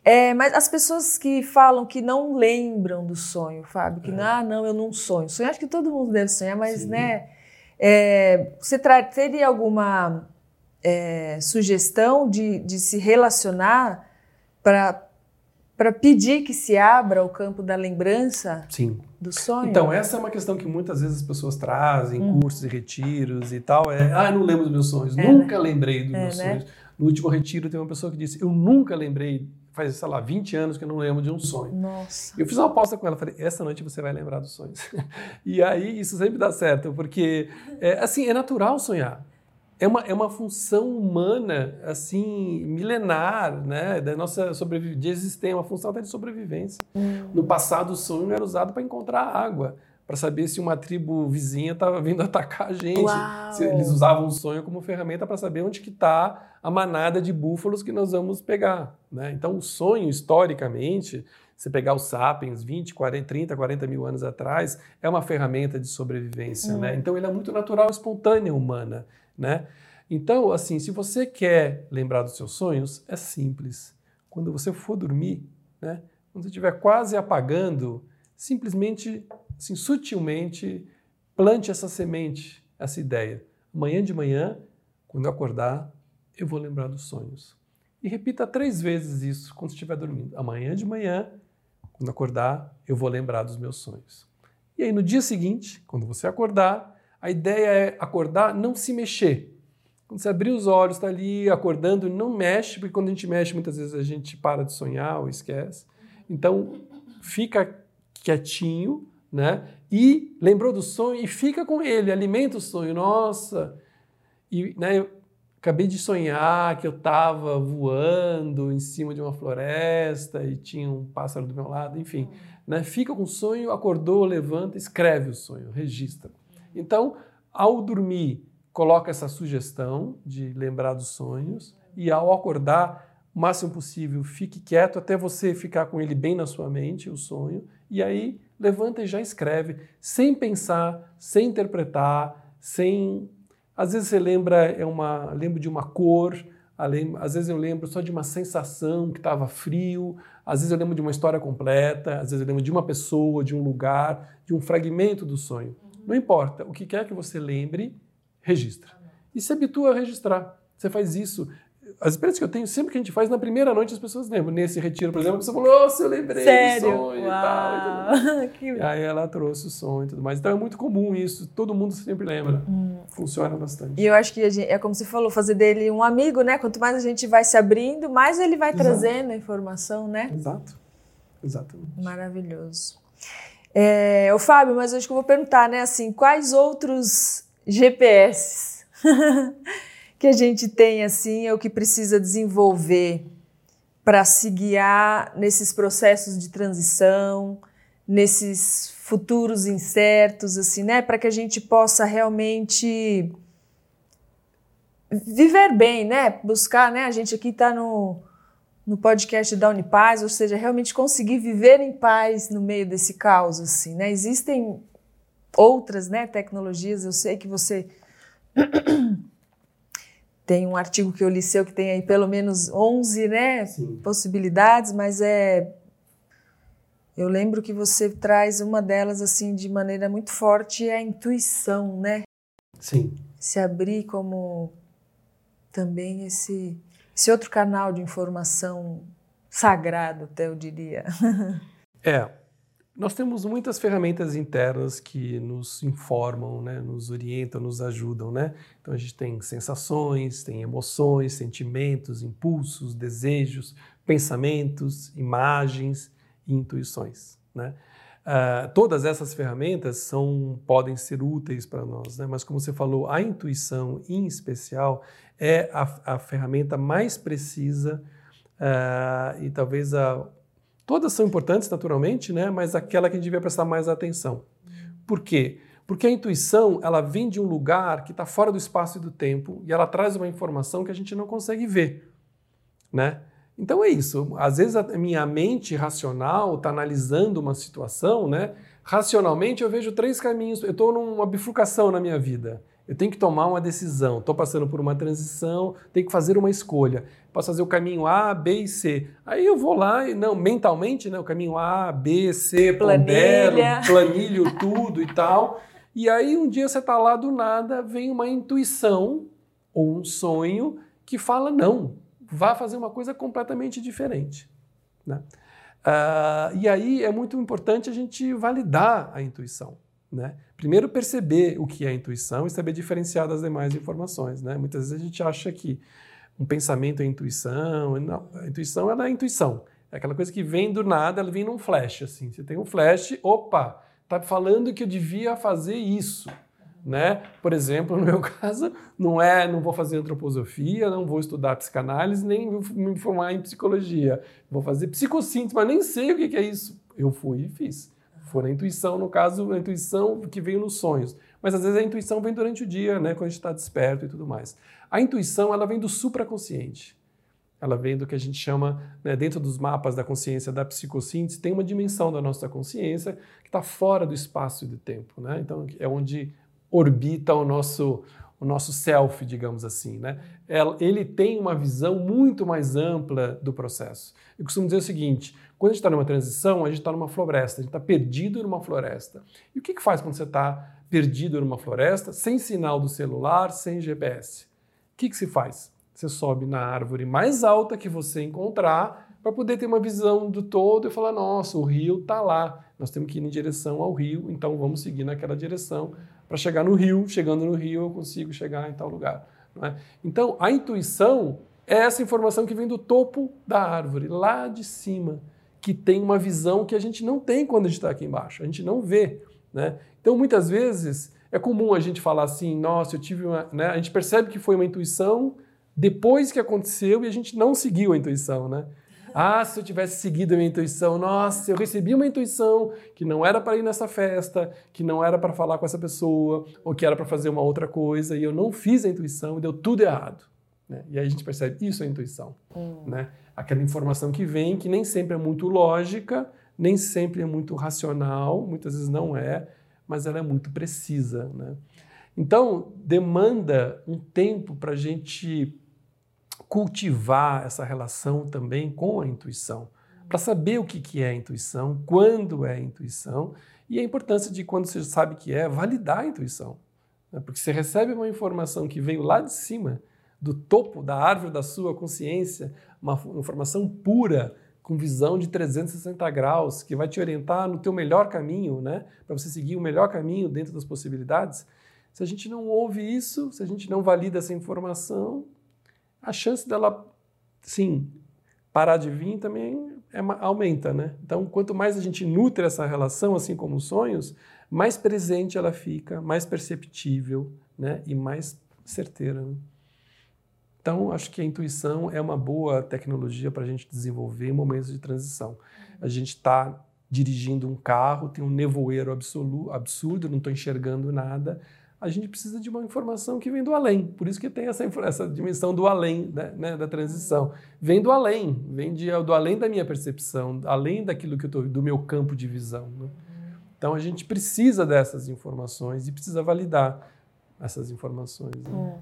É, mas as pessoas que falam que não lembram do sonho, Fábio, que É. não, ah, não, eu não sonho. Sonho, acho que todo mundo deve sonhar, mas, Sim. né, é, você teria alguma é, sugestão de, de se relacionar para pedir que se abra o campo da lembrança Sim. do sonho? Então, essa é uma questão que muitas vezes as pessoas trazem, Hum. cursos e retiros e tal. É, ah, eu não lembro dos meus sonhos, É, nunca lembrei dos É, meus né? sonhos. No último retiro, tem uma pessoa que disse: Eu nunca lembrei, faz, sei lá, 20 anos que eu não lembro de um sonho. Nossa. Eu fiz uma aposta com ela, falei, essa noite você vai lembrar dos sonhos. e aí isso sempre dá certo, porque é, assim, é natural sonhar. É uma, é uma função humana, assim, milenar, né, da nossa sobrevivência, de existência, uma função até de sobrevivência. No passado, o sonho era usado para encontrar água, para saber se uma tribo vizinha estava vindo atacar a gente. Eles usavam o sonho como ferramenta para saber onde que está a manada de búfalos que nós vamos pegar. Né? Então, o sonho, historicamente, você pegar os sapiens 20, 40, 30, 40 mil anos atrás, é uma ferramenta de sobrevivência. Hum. Né? Então, ele é muito natural, espontânea, humana. Né? Então, assim, se você quer lembrar dos seus sonhos, é simples. Quando você for dormir, né? quando você estiver quase apagando, simplesmente, assim, sutilmente, plante essa semente, essa ideia. Amanhã de manhã, quando eu acordar, eu vou lembrar dos sonhos. E repita três vezes isso quando estiver dormindo. Amanhã de manhã, quando acordar, eu vou lembrar dos meus sonhos. E aí no dia seguinte, quando você acordar, a ideia é acordar, não se mexer. Quando você abrir os olhos, está ali acordando, não mexe, porque quando a gente mexe, muitas vezes a gente para de sonhar ou esquece. Então, fica quietinho, né? E lembrou do sonho e fica com ele, alimenta o sonho. Nossa! E, né, eu acabei de sonhar que eu estava voando em cima de uma floresta e tinha um pássaro do meu lado, enfim. Né? Fica com o sonho, acordou, levanta, escreve o sonho, registra. Então, ao dormir, coloca essa sugestão de lembrar dos sonhos e ao acordar, o máximo possível, fique quieto até você ficar com ele bem na sua mente, o sonho, e aí levanta e já escreve, sem pensar, sem interpretar, sem às vezes você lembra é uma lembro de uma cor, às vezes eu lembro só de uma sensação que estava frio, às vezes eu lembro de uma história completa, às vezes eu lembro de uma pessoa, de um lugar, de um fragmento do sonho. Não importa, o que quer que você lembre, registra. E se habitua a registrar. Você faz isso as experiências que eu tenho, sempre que a gente faz, na primeira noite as pessoas lembram. Nesse retiro, por exemplo, a pessoa falou, nossa, eu lembrei Sério? do sonho Uau. e tal. E, tudo. que... e aí ela trouxe o sonho e tudo mais. Então é muito comum isso, todo mundo sempre lembra. Hum. Funciona bastante. E eu acho que a gente, é como você falou, fazer dele um amigo, né? Quanto mais a gente vai se abrindo, mais ele vai Exato. trazendo a informação, né? Exato. Exatamente. Maravilhoso. É, o Fábio, mas acho que eu vou perguntar, né? Assim, quais outros GPS que a gente tem assim, ou que precisa desenvolver para se guiar nesses processos de transição, nesses futuros incertos, assim, né? Para que a gente possa realmente viver bem, né? Buscar, né? A gente aqui está no, no podcast da Unipaz, ou seja, realmente conseguir viver em paz no meio desse caos, assim, né? Existem outras, né, tecnologias, eu sei que você tem um artigo que eu li seu que tem aí pelo menos 11, né, Sim. possibilidades, mas é eu lembro que você traz uma delas assim de maneira muito forte é a intuição, né? Sim. Se abrir como também esse esse outro canal de informação sagrado, até eu diria. É, nós temos muitas ferramentas internas que nos informam, né, nos orientam, nos ajudam, né? Então a gente tem sensações, tem emoções, sentimentos, impulsos, desejos, pensamentos, imagens e intuições, né? Uh, todas essas ferramentas são, podem ser úteis para nós, né? mas como você falou, a intuição em especial é a, a ferramenta mais precisa uh, e talvez a, Todas são importantes, naturalmente, né? mas aquela que a gente devia prestar mais atenção. Por quê? Porque a intuição ela vem de um lugar que está fora do espaço e do tempo e ela traz uma informação que a gente não consegue ver. Né? Então é isso. Às vezes a minha mente racional está analisando uma situação, né? racionalmente eu vejo três caminhos. Eu estou numa bifurcação na minha vida. Eu tenho que tomar uma decisão. Estou passando por uma transição, tenho que fazer uma escolha. Posso fazer o caminho A, B e C. Aí eu vou lá e não mentalmente, né? O caminho A, B, C, Planilha. pondero, planilho tudo e tal. E aí um dia você está lá do nada, vem uma intuição ou um sonho que fala não, vá fazer uma coisa completamente diferente, né? Uh, e aí é muito importante a gente validar a intuição. Né? Primeiro, perceber o que é intuição e saber diferenciar das demais informações. Né? Muitas vezes a gente acha que um pensamento é intuição. Não, a intuição ela é intuição. É aquela coisa que vem do nada, ela vem num flash. Assim. Você tem um flash, opa, tá falando que eu devia fazer isso. Né? Por exemplo, no meu caso, não é, não vou fazer antroposofia, não vou estudar psicanálise, nem me formar em psicologia. Vou fazer psicossíntese, mas nem sei o que é isso. Eu fui e fiz. For a intuição, no caso, a intuição que veio nos sonhos. Mas às vezes a intuição vem durante o dia, né, quando a gente está desperto e tudo mais. A intuição, ela vem do supraconsciente. Ela vem do que a gente chama, né, dentro dos mapas da consciência da psicossíntese, tem uma dimensão da nossa consciência que está fora do espaço e do tempo. Né? Então, é onde orbita o nosso, o nosso self, digamos assim. Né? Ele tem uma visão muito mais ampla do processo. Eu costumo dizer o seguinte: quando a gente está numa transição, a gente está numa floresta, a gente está perdido numa floresta. E o que, que faz quando você está perdido numa floresta, sem sinal do celular, sem GPS? O que, que se faz? Você sobe na árvore mais alta que você encontrar para poder ter uma visão do todo e falar: nossa, o rio está lá, nós temos que ir em direção ao rio, então vamos seguir naquela direção para chegar no rio. Chegando no rio, eu consigo chegar em tal lugar. É? Então, a intuição é essa informação que vem do topo da árvore, lá de cima que tem uma visão que a gente não tem quando a gente está aqui embaixo, a gente não vê. Né? Então, muitas vezes, é comum a gente falar assim, nossa, eu tive uma. Né? A gente percebe que foi uma intuição depois que aconteceu e a gente não seguiu a intuição. Né? Ah, se eu tivesse seguido a minha intuição, nossa, eu recebi uma intuição que não era para ir nessa festa, que não era para falar com essa pessoa, ou que era para fazer uma outra coisa, e eu não fiz a intuição e deu tudo errado. Né? E aí a gente percebe, isso é intuição. Hum. Né? aquela informação que vem, que nem sempre é muito lógica, nem sempre é muito racional, muitas vezes não é, mas ela é muito precisa. Né? Então, demanda um tempo para a gente cultivar essa relação também com a intuição, para saber o que, que é a intuição, quando é a intuição e a importância de, quando você sabe que é, validar a intuição. Né? Porque você recebe uma informação que veio lá de cima, do topo da árvore da sua consciência, uma informação pura, com visão de 360 graus, que vai te orientar no teu melhor caminho, né? Para você seguir o melhor caminho dentro das possibilidades. Se a gente não ouve isso, se a gente não valida essa informação, a chance dela, sim, parar de vir também é, aumenta, né? Então, quanto mais a gente nutre essa relação, assim como os sonhos, mais presente ela fica, mais perceptível, né? E mais certeira. Né? Então, acho que a intuição é uma boa tecnologia para a gente desenvolver em momentos de transição. A gente está dirigindo um carro, tem um nevoeiro absoluto, absurdo, não estou enxergando nada. A gente precisa de uma informação que vem do além. Por isso que tem essa, essa dimensão do além né, né, da transição. Vem do além, vem de, do além da minha percepção, além daquilo que eu tô, do meu campo de visão. Né? Então a gente precisa dessas informações e precisa validar essas informações. Né? Hum.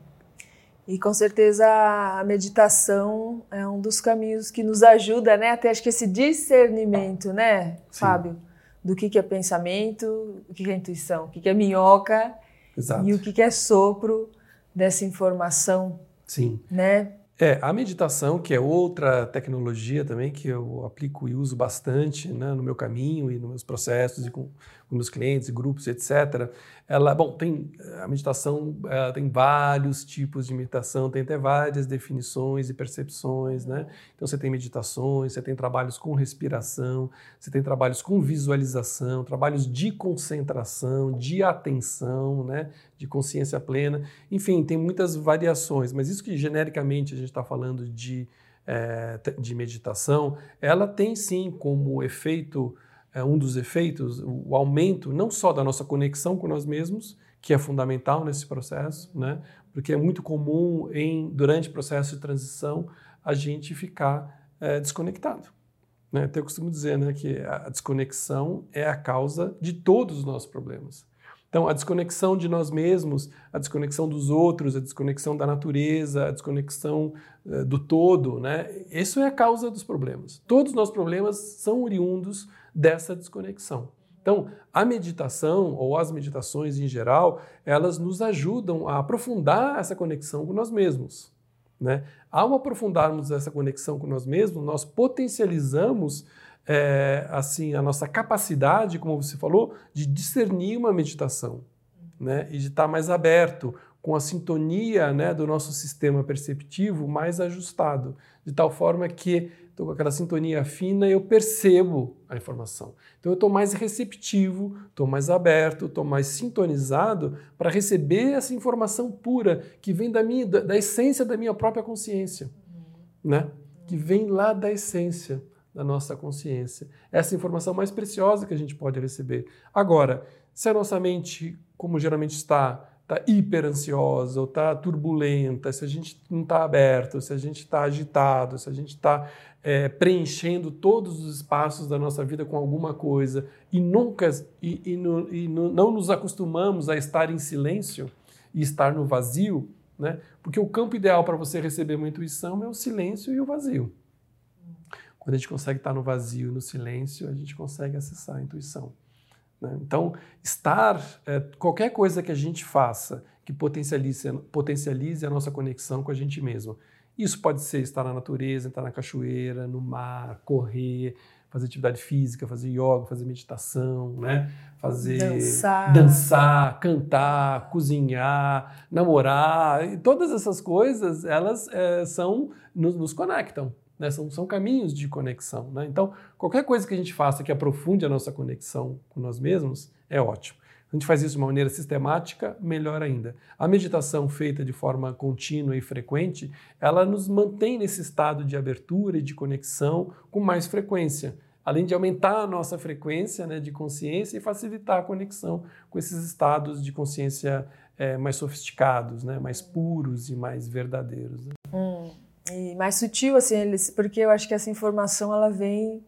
E com certeza a meditação é um dos caminhos que nos ajuda, né? Até acho que esse discernimento, né, Sim. Fábio? Do que, que é pensamento, o que, que é intuição, o que, que é minhoca Exato. e o que, é sopro dessa informação. Sim. Né? É, a meditação, que é outra tecnologia também que eu aplico e uso bastante né, no meu caminho e nos meus processos e com, com meus clientes, grupos, etc. Ela, bom, tem a meditação tem vários tipos de meditação, tem até várias definições e percepções, né? Então você tem meditações, você tem trabalhos com respiração, você tem trabalhos com visualização, trabalhos de concentração, de atenção, né? De consciência plena, enfim, tem muitas variações. Mas isso que genericamente a gente está falando de é, de meditação, ela tem sim como efeito é um dos efeitos, o aumento não só da nossa conexão com nós mesmos, que é fundamental nesse processo, né? porque é muito comum em durante o processo de transição a gente ficar é, desconectado. Né? Então eu costumo dizer né, que a desconexão é a causa de todos os nossos problemas. Então, a desconexão de nós mesmos, a desconexão dos outros, a desconexão da natureza, a desconexão uh, do todo, né? Isso é a causa dos problemas. Todos os nossos problemas são oriundos dessa desconexão. Então, a meditação ou as meditações em geral, elas nos ajudam a aprofundar essa conexão com nós mesmos. Né? Ao aprofundarmos essa conexão com nós mesmos, nós potencializamos é, assim a nossa capacidade, como você falou, de discernir uma meditação né? e de estar mais aberto com a sintonia né, do nosso sistema perceptivo mais ajustado, de tal forma que estou com aquela sintonia fina e eu percebo a informação. Então eu estou mais receptivo, estou mais aberto, estou mais sintonizado para receber essa informação pura que vem da minha, da, da essência da minha própria consciência, né? Que vem lá da essência da nossa consciência. Essa informação mais preciosa que a gente pode receber. Agora, se a nossa mente, como geralmente está, está hiper ansiosa ou está turbulenta, se a gente não está aberto, se a gente está agitado, se a gente está é, preenchendo todos os espaços da nossa vida com alguma coisa e nunca e, e, no, e no, não nos acostumamos a estar em silêncio e estar no vazio, né? Porque o campo ideal para você receber uma intuição é o silêncio e o vazio. Quando a gente consegue estar no vazio, no silêncio, a gente consegue acessar a intuição. Né? Então, estar, é, qualquer coisa que a gente faça que potencialize, potencialize a nossa conexão com a gente mesmo. Isso pode ser estar na natureza, estar na cachoeira, no mar, correr, fazer atividade física, fazer yoga, fazer meditação, né? fazer dançar, dançar cantar, cozinhar, namorar, e todas essas coisas elas é, são nos, nos conectam. Né? São, são caminhos de conexão. Né? Então, qualquer coisa que a gente faça que aprofunde a nossa conexão com nós mesmos é ótimo. A gente faz isso de uma maneira sistemática, melhor ainda. A meditação feita de forma contínua e frequente, ela nos mantém nesse estado de abertura e de conexão com mais frequência, além de aumentar a nossa frequência né, de consciência e facilitar a conexão com esses estados de consciência é, mais sofisticados, né, mais puros e mais verdadeiros. Né? Hum e mais sutil assim eles porque eu acho que essa informação ela vem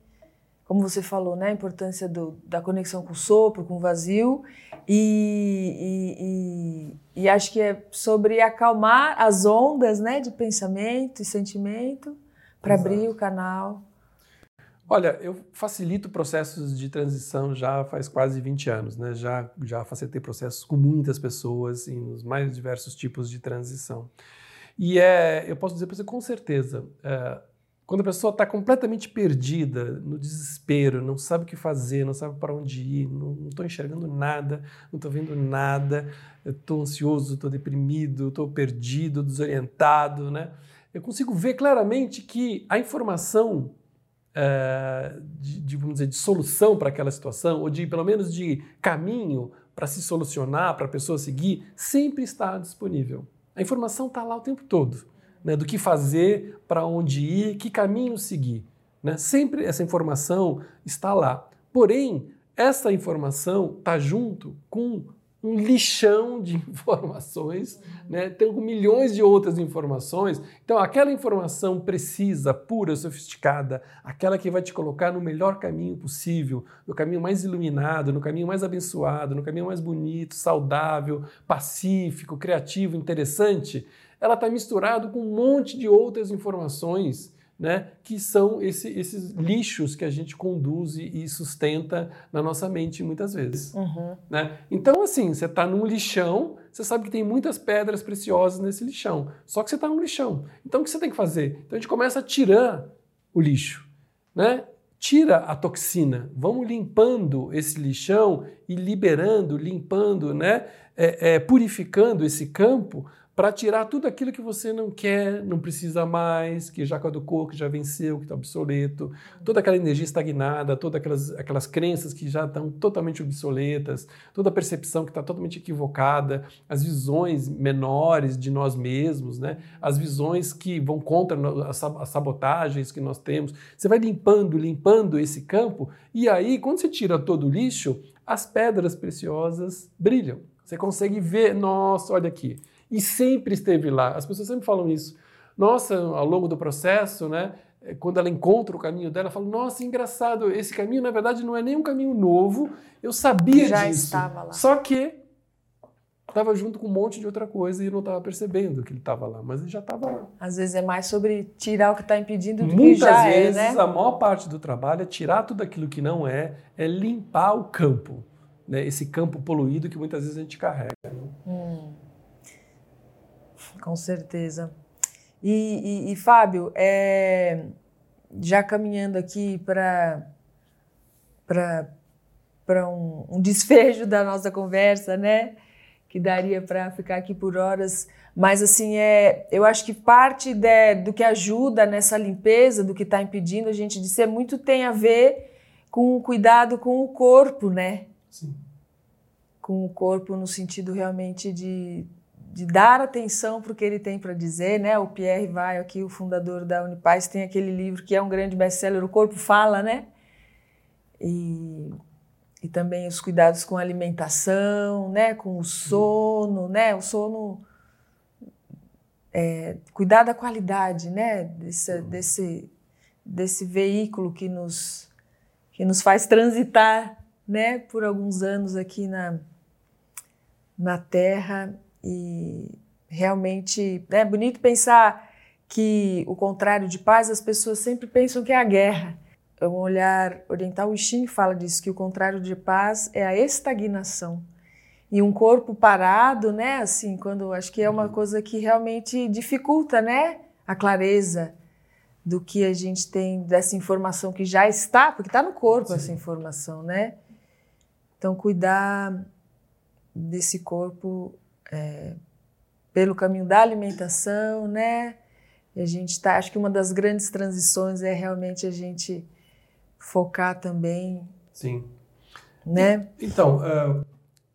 como você falou né a importância do, da conexão com o sopro com o vazio e, e, e, e acho que é sobre acalmar as ondas né de pensamento e sentimento para abrir o canal Olha, eu facilito processos de transição já faz quase 20 anos, né? Já, já facilitei processos com muitas pessoas em nos mais diversos tipos de transição. E é, eu posso dizer para você com certeza, é, quando a pessoa está completamente perdida, no desespero, não sabe o que fazer, não sabe para onde ir, não estou enxergando nada, não estou vendo nada, estou ansioso, estou deprimido, estou perdido, desorientado, né? Eu consigo ver claramente que a informação é, de, de, vamos dizer, de solução para aquela situação, ou de pelo menos de caminho para se solucionar, para a pessoa seguir, sempre está disponível. A informação está lá o tempo todo né, do que fazer, para onde ir, que caminho seguir. Né? Sempre essa informação está lá. Porém, essa informação está junto com um lixão de informações, né? tem milhões de outras informações. Então, aquela informação precisa, pura, sofisticada, aquela que vai te colocar no melhor caminho possível, no caminho mais iluminado, no caminho mais abençoado, no caminho mais bonito, saudável, pacífico, criativo, interessante, ela está misturada com um monte de outras informações, né, que são esse, esses lixos que a gente conduz e sustenta na nossa mente muitas vezes. Uhum. Né? Então, assim, você está num lixão, você sabe que tem muitas pedras preciosas nesse lixão, só que você está num lixão. Então, o que você tem que fazer? Então, a gente começa a tirar o lixo, né? Tira a toxina, vamos limpando esse lixão e liberando, limpando, né? É, é, purificando esse campo para tirar tudo aquilo que você não quer, não precisa mais, que já caducou, que já venceu, que está obsoleto, toda aquela energia estagnada, todas aquelas, aquelas crenças que já estão totalmente obsoletas, toda a percepção que está totalmente equivocada, as visões menores de nós mesmos, né? as visões que vão contra as sabotagens que nós temos. Você vai limpando, limpando esse campo, e aí, quando você tira todo o lixo, as pedras preciosas brilham. Você consegue ver, nossa, olha aqui e sempre esteve lá. As pessoas sempre falam isso. Nossa, ao longo do processo, né? Eh, quando ela encontra o caminho dela, fala: Nossa, engraçado, esse caminho na verdade não é nem um caminho novo, eu sabia Já disso. estava lá. Só que estava junto com um monte de outra coisa e não estava percebendo que ele estava lá, mas ele já estava lá. Às vezes é mais sobre tirar o que está impedindo do Muitas que já vezes, é, né? a maior parte do trabalho é tirar tudo aquilo que não é, é limpar o campo, né? esse campo poluído que muitas vezes a gente carrega. Né? Hum. Com certeza. E, e, e Fábio, é, já caminhando aqui para para um, um desfecho da nossa conversa, né? Que daria para ficar aqui por horas. Mas, assim, é, eu acho que parte de, do que ajuda nessa limpeza, do que está impedindo a gente de ser muito, tem a ver com o cuidado com o corpo, né? Sim. Com o corpo no sentido realmente de de dar atenção para o que ele tem para dizer, né? O Pierre Vai, aqui o fundador da Unipaz, tem aquele livro que é um grande best-seller, O Corpo Fala, né? E, e também os cuidados com a alimentação, né? Com o sono, né? O sono, é, cuidar da qualidade, né? Desse, desse, desse veículo que nos, que nos faz transitar, né? Por alguns anos aqui na, na Terra e realmente é bonito pensar que o contrário de paz, as pessoas sempre pensam que é a guerra. Um olhar oriental, o Xing fala disso, que o contrário de paz é a estagnação. E um corpo parado, né, assim, quando acho que é uma coisa que realmente dificulta, né, a clareza do que a gente tem dessa informação que já está, porque está no corpo Sim. essa informação, né? Então, cuidar desse corpo é, pelo caminho da alimentação, né? E a gente está, acho que uma das grandes transições é realmente a gente focar também. Sim. Né? Então, uh,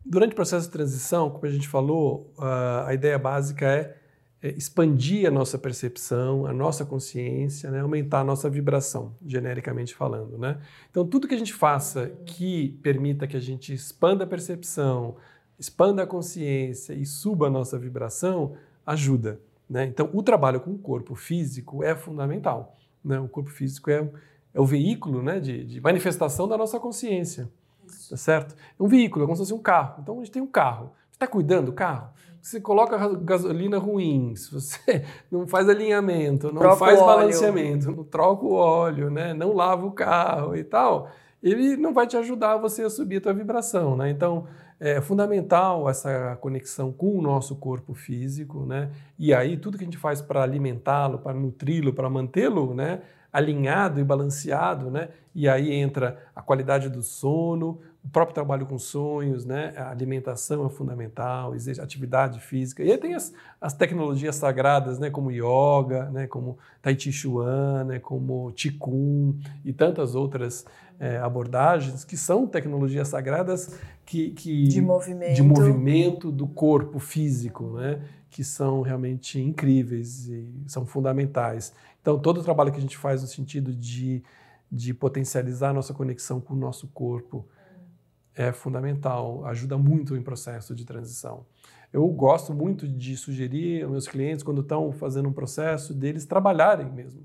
durante o processo de transição, como a gente falou, uh, a ideia básica é, é, expandir a nossa percepção, a nossa consciência, né? aumentar a nossa vibração, genericamente falando, né? Então, tudo que a gente faça que permita que a gente expanda a percepção, expanda a consciência e suba a nossa vibração, ajuda. Né? Então, o trabalho com o corpo físico é fundamental. Né? O corpo físico é, é o veículo né, de, de, manifestação da nossa consciência. Tá certo? É um veículo, é como se fosse um carro. Então, a gente tem um carro. Você está cuidando do carro? Você coloca gasolina ruim, se você não faz alinhamento, não troca faz balanceamento, não troca o óleo, né? não lava o carro e tal, ele não vai te ajudar você a subir a tua vibração, né? Então, é fundamental essa conexão com o nosso corpo físico, né? E aí tudo que a gente faz para alimentá-lo, para nutri-lo, para mantê-lo, né, alinhado e balanceado, né? E aí entra a qualidade do sono, o próprio trabalho com sonhos, né? A alimentação é fundamental, atividade física. E aí tem as, as tecnologias sagradas, né? Como yoga, né? Como Tai Chi Chuan, né? Como Qigong e tantas outras é, abordagens que são tecnologias sagradas que, que de, movimento. de movimento do corpo físico, né? Que são realmente incríveis e são fundamentais. Então todo o trabalho que a gente faz no sentido de de potencializar a nossa conexão com o nosso corpo é fundamental, ajuda muito em processo de transição. Eu gosto muito de sugerir aos meus clientes, quando estão fazendo um processo, deles trabalharem mesmo.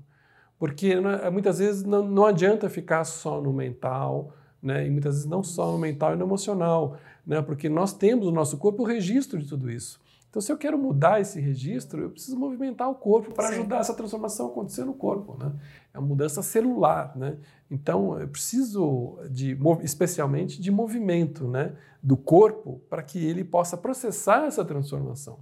Porque né, muitas vezes não, não adianta ficar só no mental, né? e muitas vezes não só no mental e no emocional, né? porque nós temos no nosso corpo o registro de tudo isso. Então, se eu quero mudar esse registro, eu preciso movimentar o corpo para ajudar essa transformação a acontecer no corpo. Né? É uma mudança celular. Né? Então, eu preciso, de, especialmente, de movimento né? do corpo para que ele possa processar essa transformação.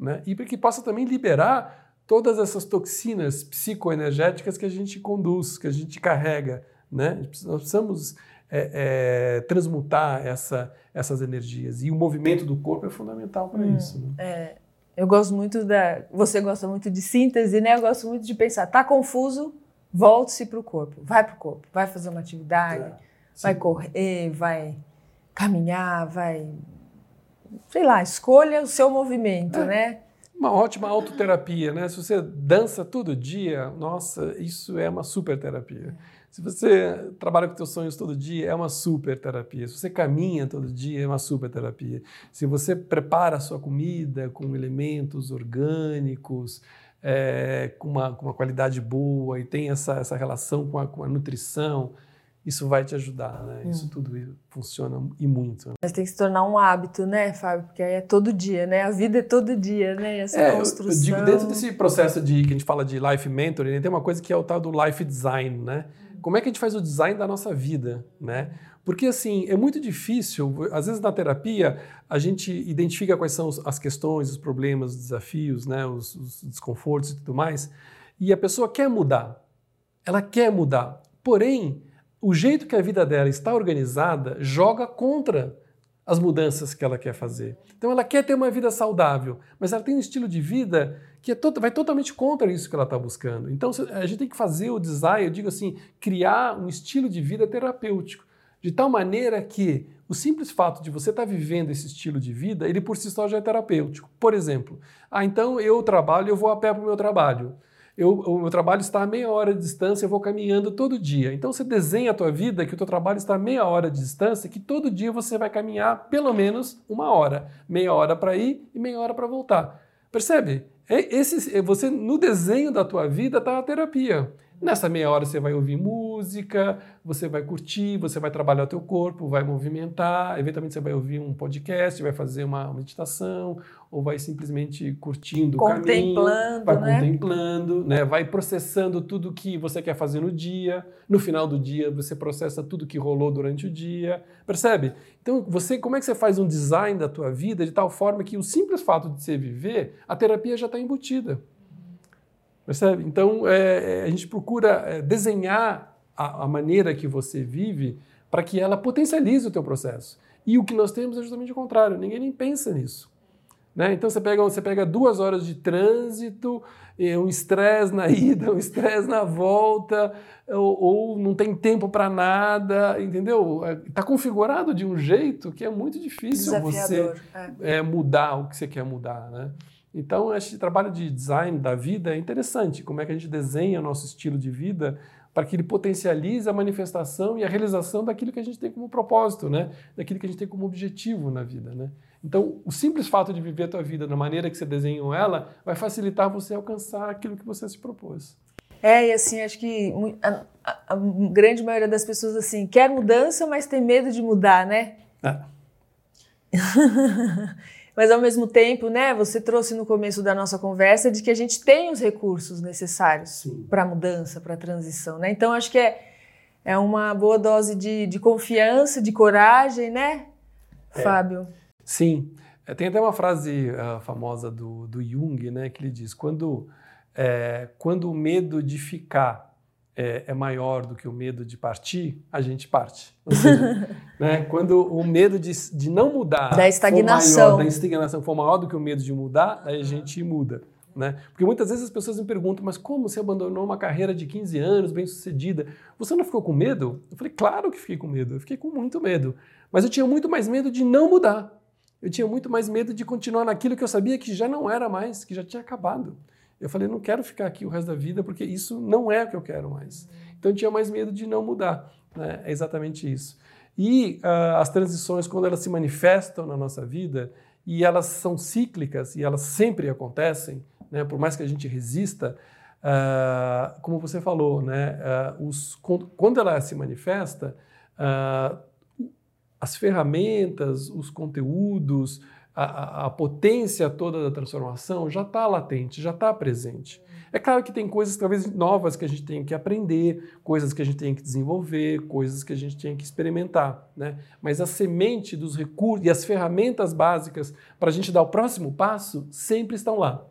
Né? E para que possa também liberar todas essas toxinas psicoenergéticas que a gente conduz, que a gente carrega. Né? Nós precisamos é, é, transmutar essa, essas energias. E o movimento do corpo é fundamental para hum, isso. Né? É, eu gosto muito da. Você gosta muito de síntese, né? Eu gosto muito de pensar. Tá confuso? Volte-se para o corpo. Vai para o corpo. Vai fazer uma atividade. É, vai correr, vai caminhar, vai. Sei lá, escolha o seu movimento, é. né? Uma ótima autoterapia, né? Se você dança todo dia, nossa, isso é uma super terapia. Se você trabalha com seus sonhos todo dia, é uma super terapia. Se você caminha todo dia, é uma super terapia. Se você prepara a sua comida com elementos orgânicos, é, com, uma, com uma qualidade boa e tem essa, essa relação com a, com a nutrição, isso vai te ajudar, né? Hum. Isso tudo funciona e muito. Né? Mas tem que se tornar um hábito, né, Fábio? Porque aí é todo dia, né? A vida é todo dia, né? Essa é, construção. Eu, eu digo, dentro desse processo de que a gente fala de life mentoring, tem uma coisa que é o tal do life design, né? Como é que a gente faz o design da nossa vida, né? Porque assim, é muito difícil, às vezes na terapia a gente identifica quais são as questões, os problemas, os desafios, né, os, os desconfortos e tudo mais, e a pessoa quer mudar. Ela quer mudar. Porém, o jeito que a vida dela está organizada joga contra as mudanças que ela quer fazer. Então ela quer ter uma vida saudável, mas ela tem um estilo de vida que é to vai totalmente contra isso que ela está buscando. Então a gente tem que fazer o design, eu digo assim, criar um estilo de vida terapêutico, de tal maneira que o simples fato de você estar tá vivendo esse estilo de vida, ele por si só já é terapêutico. Por exemplo, ah, então eu trabalho, eu vou a pé para o meu trabalho. Eu, o meu trabalho está a meia hora de distância, eu vou caminhando todo dia. Então você desenha a tua vida que o teu trabalho está a meia hora de distância, que todo dia você vai caminhar pelo menos uma hora. Meia hora para ir e meia hora para voltar. Percebe? É esse, é você no desenho da tua vida está a terapia. Nessa meia hora você vai ouvir música, você vai curtir, você vai trabalhar o teu corpo, vai movimentar, eventualmente você vai ouvir um podcast, vai fazer uma meditação, ou vai simplesmente curtindo o caminho, vai né? contemplando, né? vai processando tudo que você quer fazer no dia. No final do dia você processa tudo que rolou durante o dia, percebe? Então você, como é que você faz um design da tua vida de tal forma que o simples fato de você viver, a terapia já está embutida. Percebe? Então, é, é, a gente procura é, desenhar a, a, maneira que você vive para que ela potencialize o teu processo. E o que nós temos é justamente o contrário, ninguém nem pensa nisso. Né? Então, você pega, você pega duas horas de trânsito, um estresse na ida, um estresse na volta, ou, ou não tem tempo para nada, entendeu? Está configurado de um jeito que é muito difícil você é. É, mudar o que você quer mudar, né? Então, esse trabalho de design da vida é interessante, como é que a gente desenha o nosso estilo de vida para que ele potencialize a manifestação e a realização daquilo que a gente tem como propósito, né? daquilo que a gente tem como objetivo na vida. Né? Então, o simples fato de viver a tua vida da maneira que você desenhou ela vai facilitar você alcançar aquilo que você se propôs. É, e assim, acho que a, a, a grande maioria das pessoas assim quer mudança, mas tem medo de mudar, né? É. Mas ao mesmo tempo, né, você trouxe no começo da nossa conversa de que a gente tem os recursos necessários para a mudança, para a transição, né? Então acho que é é uma boa dose de, de confiança, de coragem, né, é. Fábio? Sim. É, tem até uma frase uh, famosa do, do Jung, né, que ele diz: quando, é, quando o medo de ficar é, é, maior do que o medo de partir, a gente parte. Seja, né, quando o medo de, de não mudar da estagnação. Maior, da estagnação for maior do que o medo de mudar, aí a gente muda. Né? Porque muitas vezes as pessoas me perguntam, mas como você abandonou uma carreira de 15 anos, bem sucedida? Você não ficou com medo? Eu falei, claro que fiquei com medo, eu fiquei com muito medo. Mas eu tinha muito mais medo de não mudar. Eu tinha muito mais medo de continuar naquilo que eu sabia que já não era mais, que já tinha acabado. Eu falei, não quero ficar aqui o resto da vida porque isso não é o que eu quero mais. Então eu tinha mais medo de não mudar. Né? É exatamente isso. E uh, as transições, quando elas se manifestam na nossa vida, e elas são cíclicas e elas sempre acontecem, né? por mais que a gente resista, uh, como você falou, né? Uh, os, quando ela se manifesta, as ferramentas, os conteúdos, a, a, potência toda da transformação já está latente, já está presente. É claro que tem coisas talvez novas que a gente tem que aprender, coisas que a gente tem que desenvolver, coisas que a gente tem que experimentar, né? Mas a semente dos recursos e as ferramentas básicas para a gente dar o próximo passo sempre estão lá.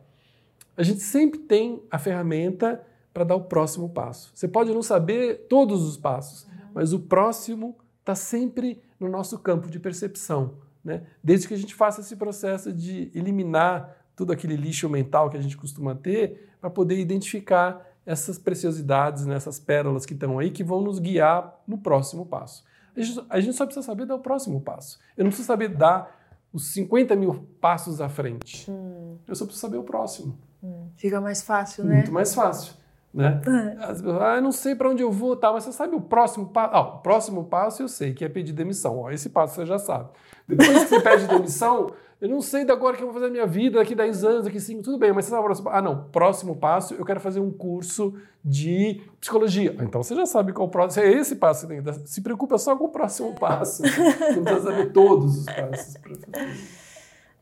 A gente sempre tem a ferramenta para dar o próximo passo. Você pode não saber todos os passos, mas o próximo está sempre no nosso campo de percepção. Né? Desde que a gente faça esse processo de eliminar todo aquele lixo mental que a gente costuma ter, para poder identificar essas preciosidades, né, essas pérolas que estão aí, que vão nos guiar no próximo passo. A gente, a gente só precisa saber dar o próximo passo. Eu não preciso saber dar os 50 mil passos à frente. Hum. Eu só preciso saber o próximo. Hum. Fica mais fácil, né? Muito mais fácil. Né? É. Ah, eu não sei para onde eu vou, tá, mas você sabe o próximo passo? Ah, o próximo passo eu sei que é pedir demissão. Ó, esse passo você já sabe. Depois que você pede demissão, eu não sei da agora que eu vou fazer a minha vida, daqui 10 anos, daqui 5, tudo bem, mas você sabe o próximo Ah, não, próximo passo, eu quero fazer um curso de psicologia. Ah, então você já sabe qual o próximo. É esse passo que tem que dar. Se preocupa só com o próximo passo. não precisa saber todos os passos.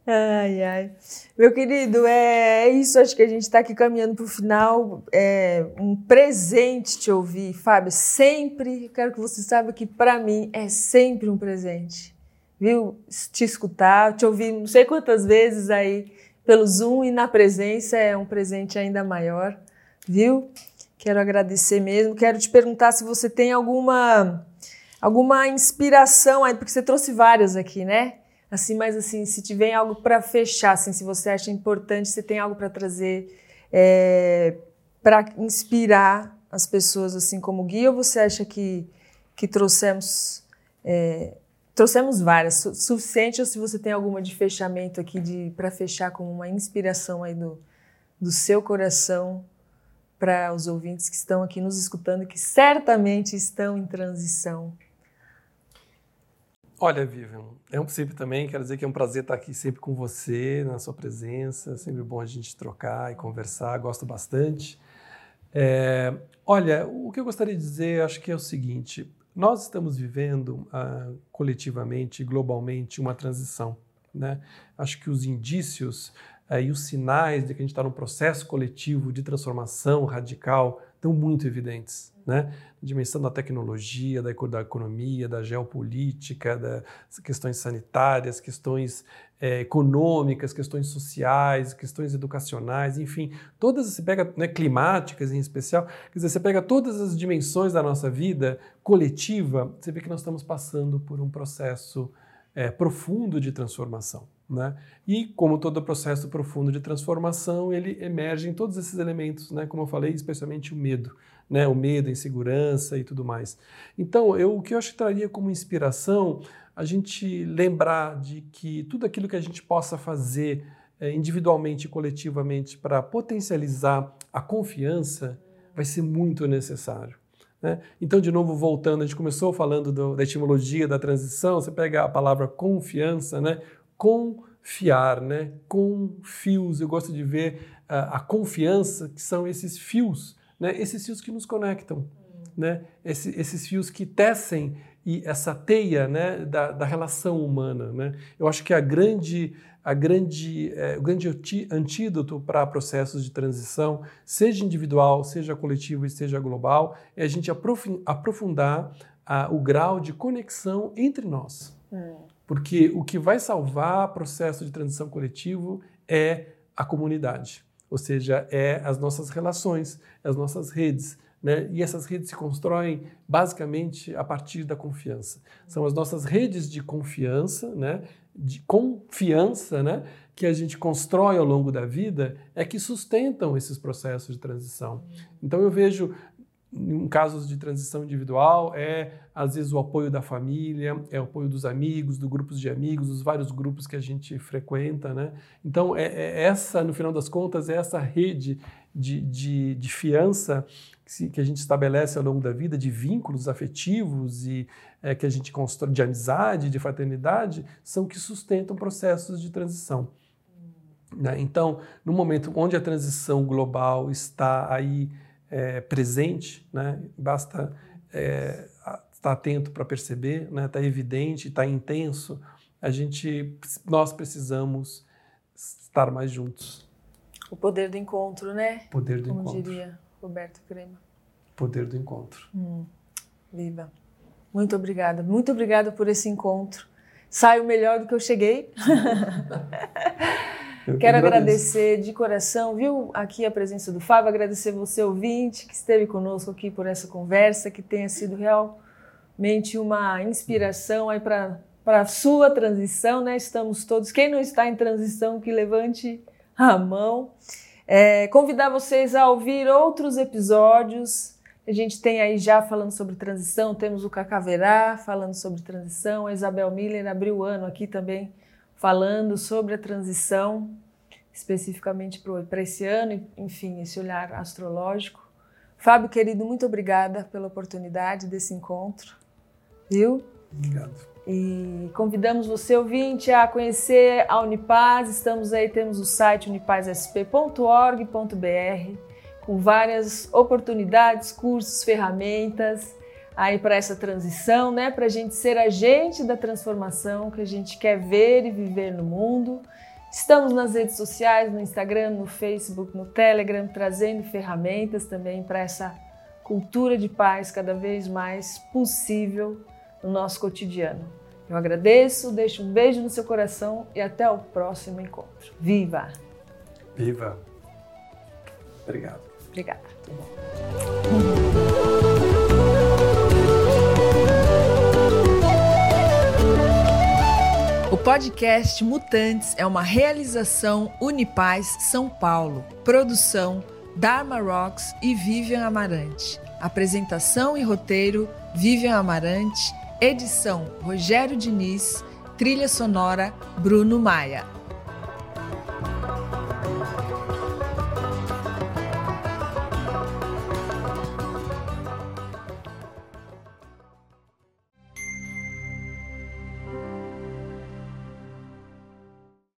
Ai, ai. Meu querido, é, é isso. Acho que a gente está aqui caminhando para o final. É um presente te ouvir, Fábio. Sempre, quero que você saiba que para mim é sempre um presente. Viu? Te escutar, te ouvir não sei quantas vezes aí pelo Zoom e na presença é um presente ainda maior. Viu? Quero agradecer mesmo. Quero te perguntar se você tem alguma alguma inspiração aí, porque você trouxe várias aqui, né? Assim, mas assim, se tiver algo para fechar, assim, se você acha importante, se tem algo para trazer é, para inspirar as pessoas assim como guia, ou você acha que, que trouxemos é, trouxemos várias, su suficiente ou se você tem alguma de fechamento aqui de para fechar com uma inspiração aí do, do seu coração para os ouvintes que estão aqui nos escutando que certamente estão em transição. Olha, Vivian, é um princípio também, quero dizer que é um prazer estar aqui sempre com você, na sua presença, sempre bom a gente trocar e conversar, gosto bastante. É, olha, o que eu gostaria de dizer, acho que é o seguinte, nós estamos vivendo uh, coletivamente, globalmente, uma transição. Né? Acho que os indícios uh, e os sinais de que a gente está num processo coletivo de transformação radical estão muito evidentes né? Dimensão da tecnologia, da, economia, da geopolítica, das questões sanitárias, questões é, econômicas, questões sociais, questões educacionais, enfim, todas você pega né, climáticas em especial, quer dizer, você pega todas as dimensões da nossa vida coletiva, você vê que nós estamos passando por um processo é, profundo de transformação. Né? E, como todo processo profundo de transformação, ele emerge em todos esses elementos, né? como eu falei, especialmente o medo né? o medo, a insegurança e tudo mais. Então, eu, o que eu acho que traria como inspiração a gente lembrar de que tudo aquilo que a gente possa fazer é, individualmente e coletivamente para potencializar a confiança vai ser muito necessário. Né? Então, de novo, voltando, a gente começou falando do, da etimologia da transição, você pega a palavra confiança, né? confiar, né? com fios. Eu gosto de ver uh, a confiança, que são esses fios né, esses fios que nos conectam, né, Esse, esses fios que tecem e essa teia né, da, da relação humana. Né? Eu acho que a grande a grande, é, o grande antídoto para processos de transição, seja individual, seja coletivo e seja global, é a gente aprofundar a, o grau de conexão entre nós. Hum. Porque o que vai salvar processo de transição coletivo é a comunidade, ou seja, é as nossas relações, as nossas redes, né? E essas redes se constroem basicamente a partir da confiança. São as nossas redes de confiança, né? de confiança né? que a gente constrói ao longo da vida, é que sustentam esses processos de transição. Então eu vejo em casos de transição individual, é às vezes o apoio da família, é o apoio dos amigos, do grupos de amigos, dos vários grupos que a gente frequenta, né? Então, é, é essa, no final das contas, é essa rede de, de, de fiança que a gente estabelece ao longo da vida, de vínculos afetivos e é, que a gente constrói, de amizade, de fraternidade, são que sustentam processos de transição. Né? Então, no momento onde a transição global está aí é, presente, né? basta é, estar atento para perceber, está né? Tá evidente, está intenso, a gente, nós precisamos estar mais juntos. O poder do encontro, né? Poder do Como encontro. diria Roberto Crema. Poder do encontro. Hum, viva. Muito obrigada. Muito obrigada por esse encontro. Saio melhor do que eu cheguei. Eu Quero agradecer de coração, viu, aqui a presença do Fábio, agradecer você, ouvinte, que esteve conosco aqui por essa conversa, que tenha sido realmente uma inspiração aí para a sua transição, né? Estamos todos, quem não está em transição, que levante a mão. É, convidar vocês a ouvir outros episódios. A gente tem aí já falando sobre transição, temos o Cacaverá falando sobre transição, a Isabel Miller abriu o ano aqui também falando sobre a transição, especificamente para esse ano, enfim, esse olhar astrológico. Fábio, querido, muito obrigada pela oportunidade desse encontro, viu? Obrigado. E convidamos você, ouvinte, a conhecer a Unipaz. Estamos aí, temos o site unipazsp.org.br com várias oportunidades, cursos, ferramentas aí para essa transição, né? Para a gente ser agente da transformação que a gente quer ver e viver no mundo. Estamos nas redes sociais, no Instagram, no Facebook, no Telegram, trazendo ferramentas também para essa cultura de paz cada vez mais possível no nosso cotidiano. Eu agradeço, deixo um beijo no seu coração e até o próximo encontro. Viva! Viva! Obrigado. Obrigada. O podcast Mutantes é uma realização Unipaz São Paulo. Produção Dharma Rocks e Vivian Amarante. Apresentação e roteiro Vivian Amarante. Edição Rogério Diniz. Trilha sonora Bruno Maia.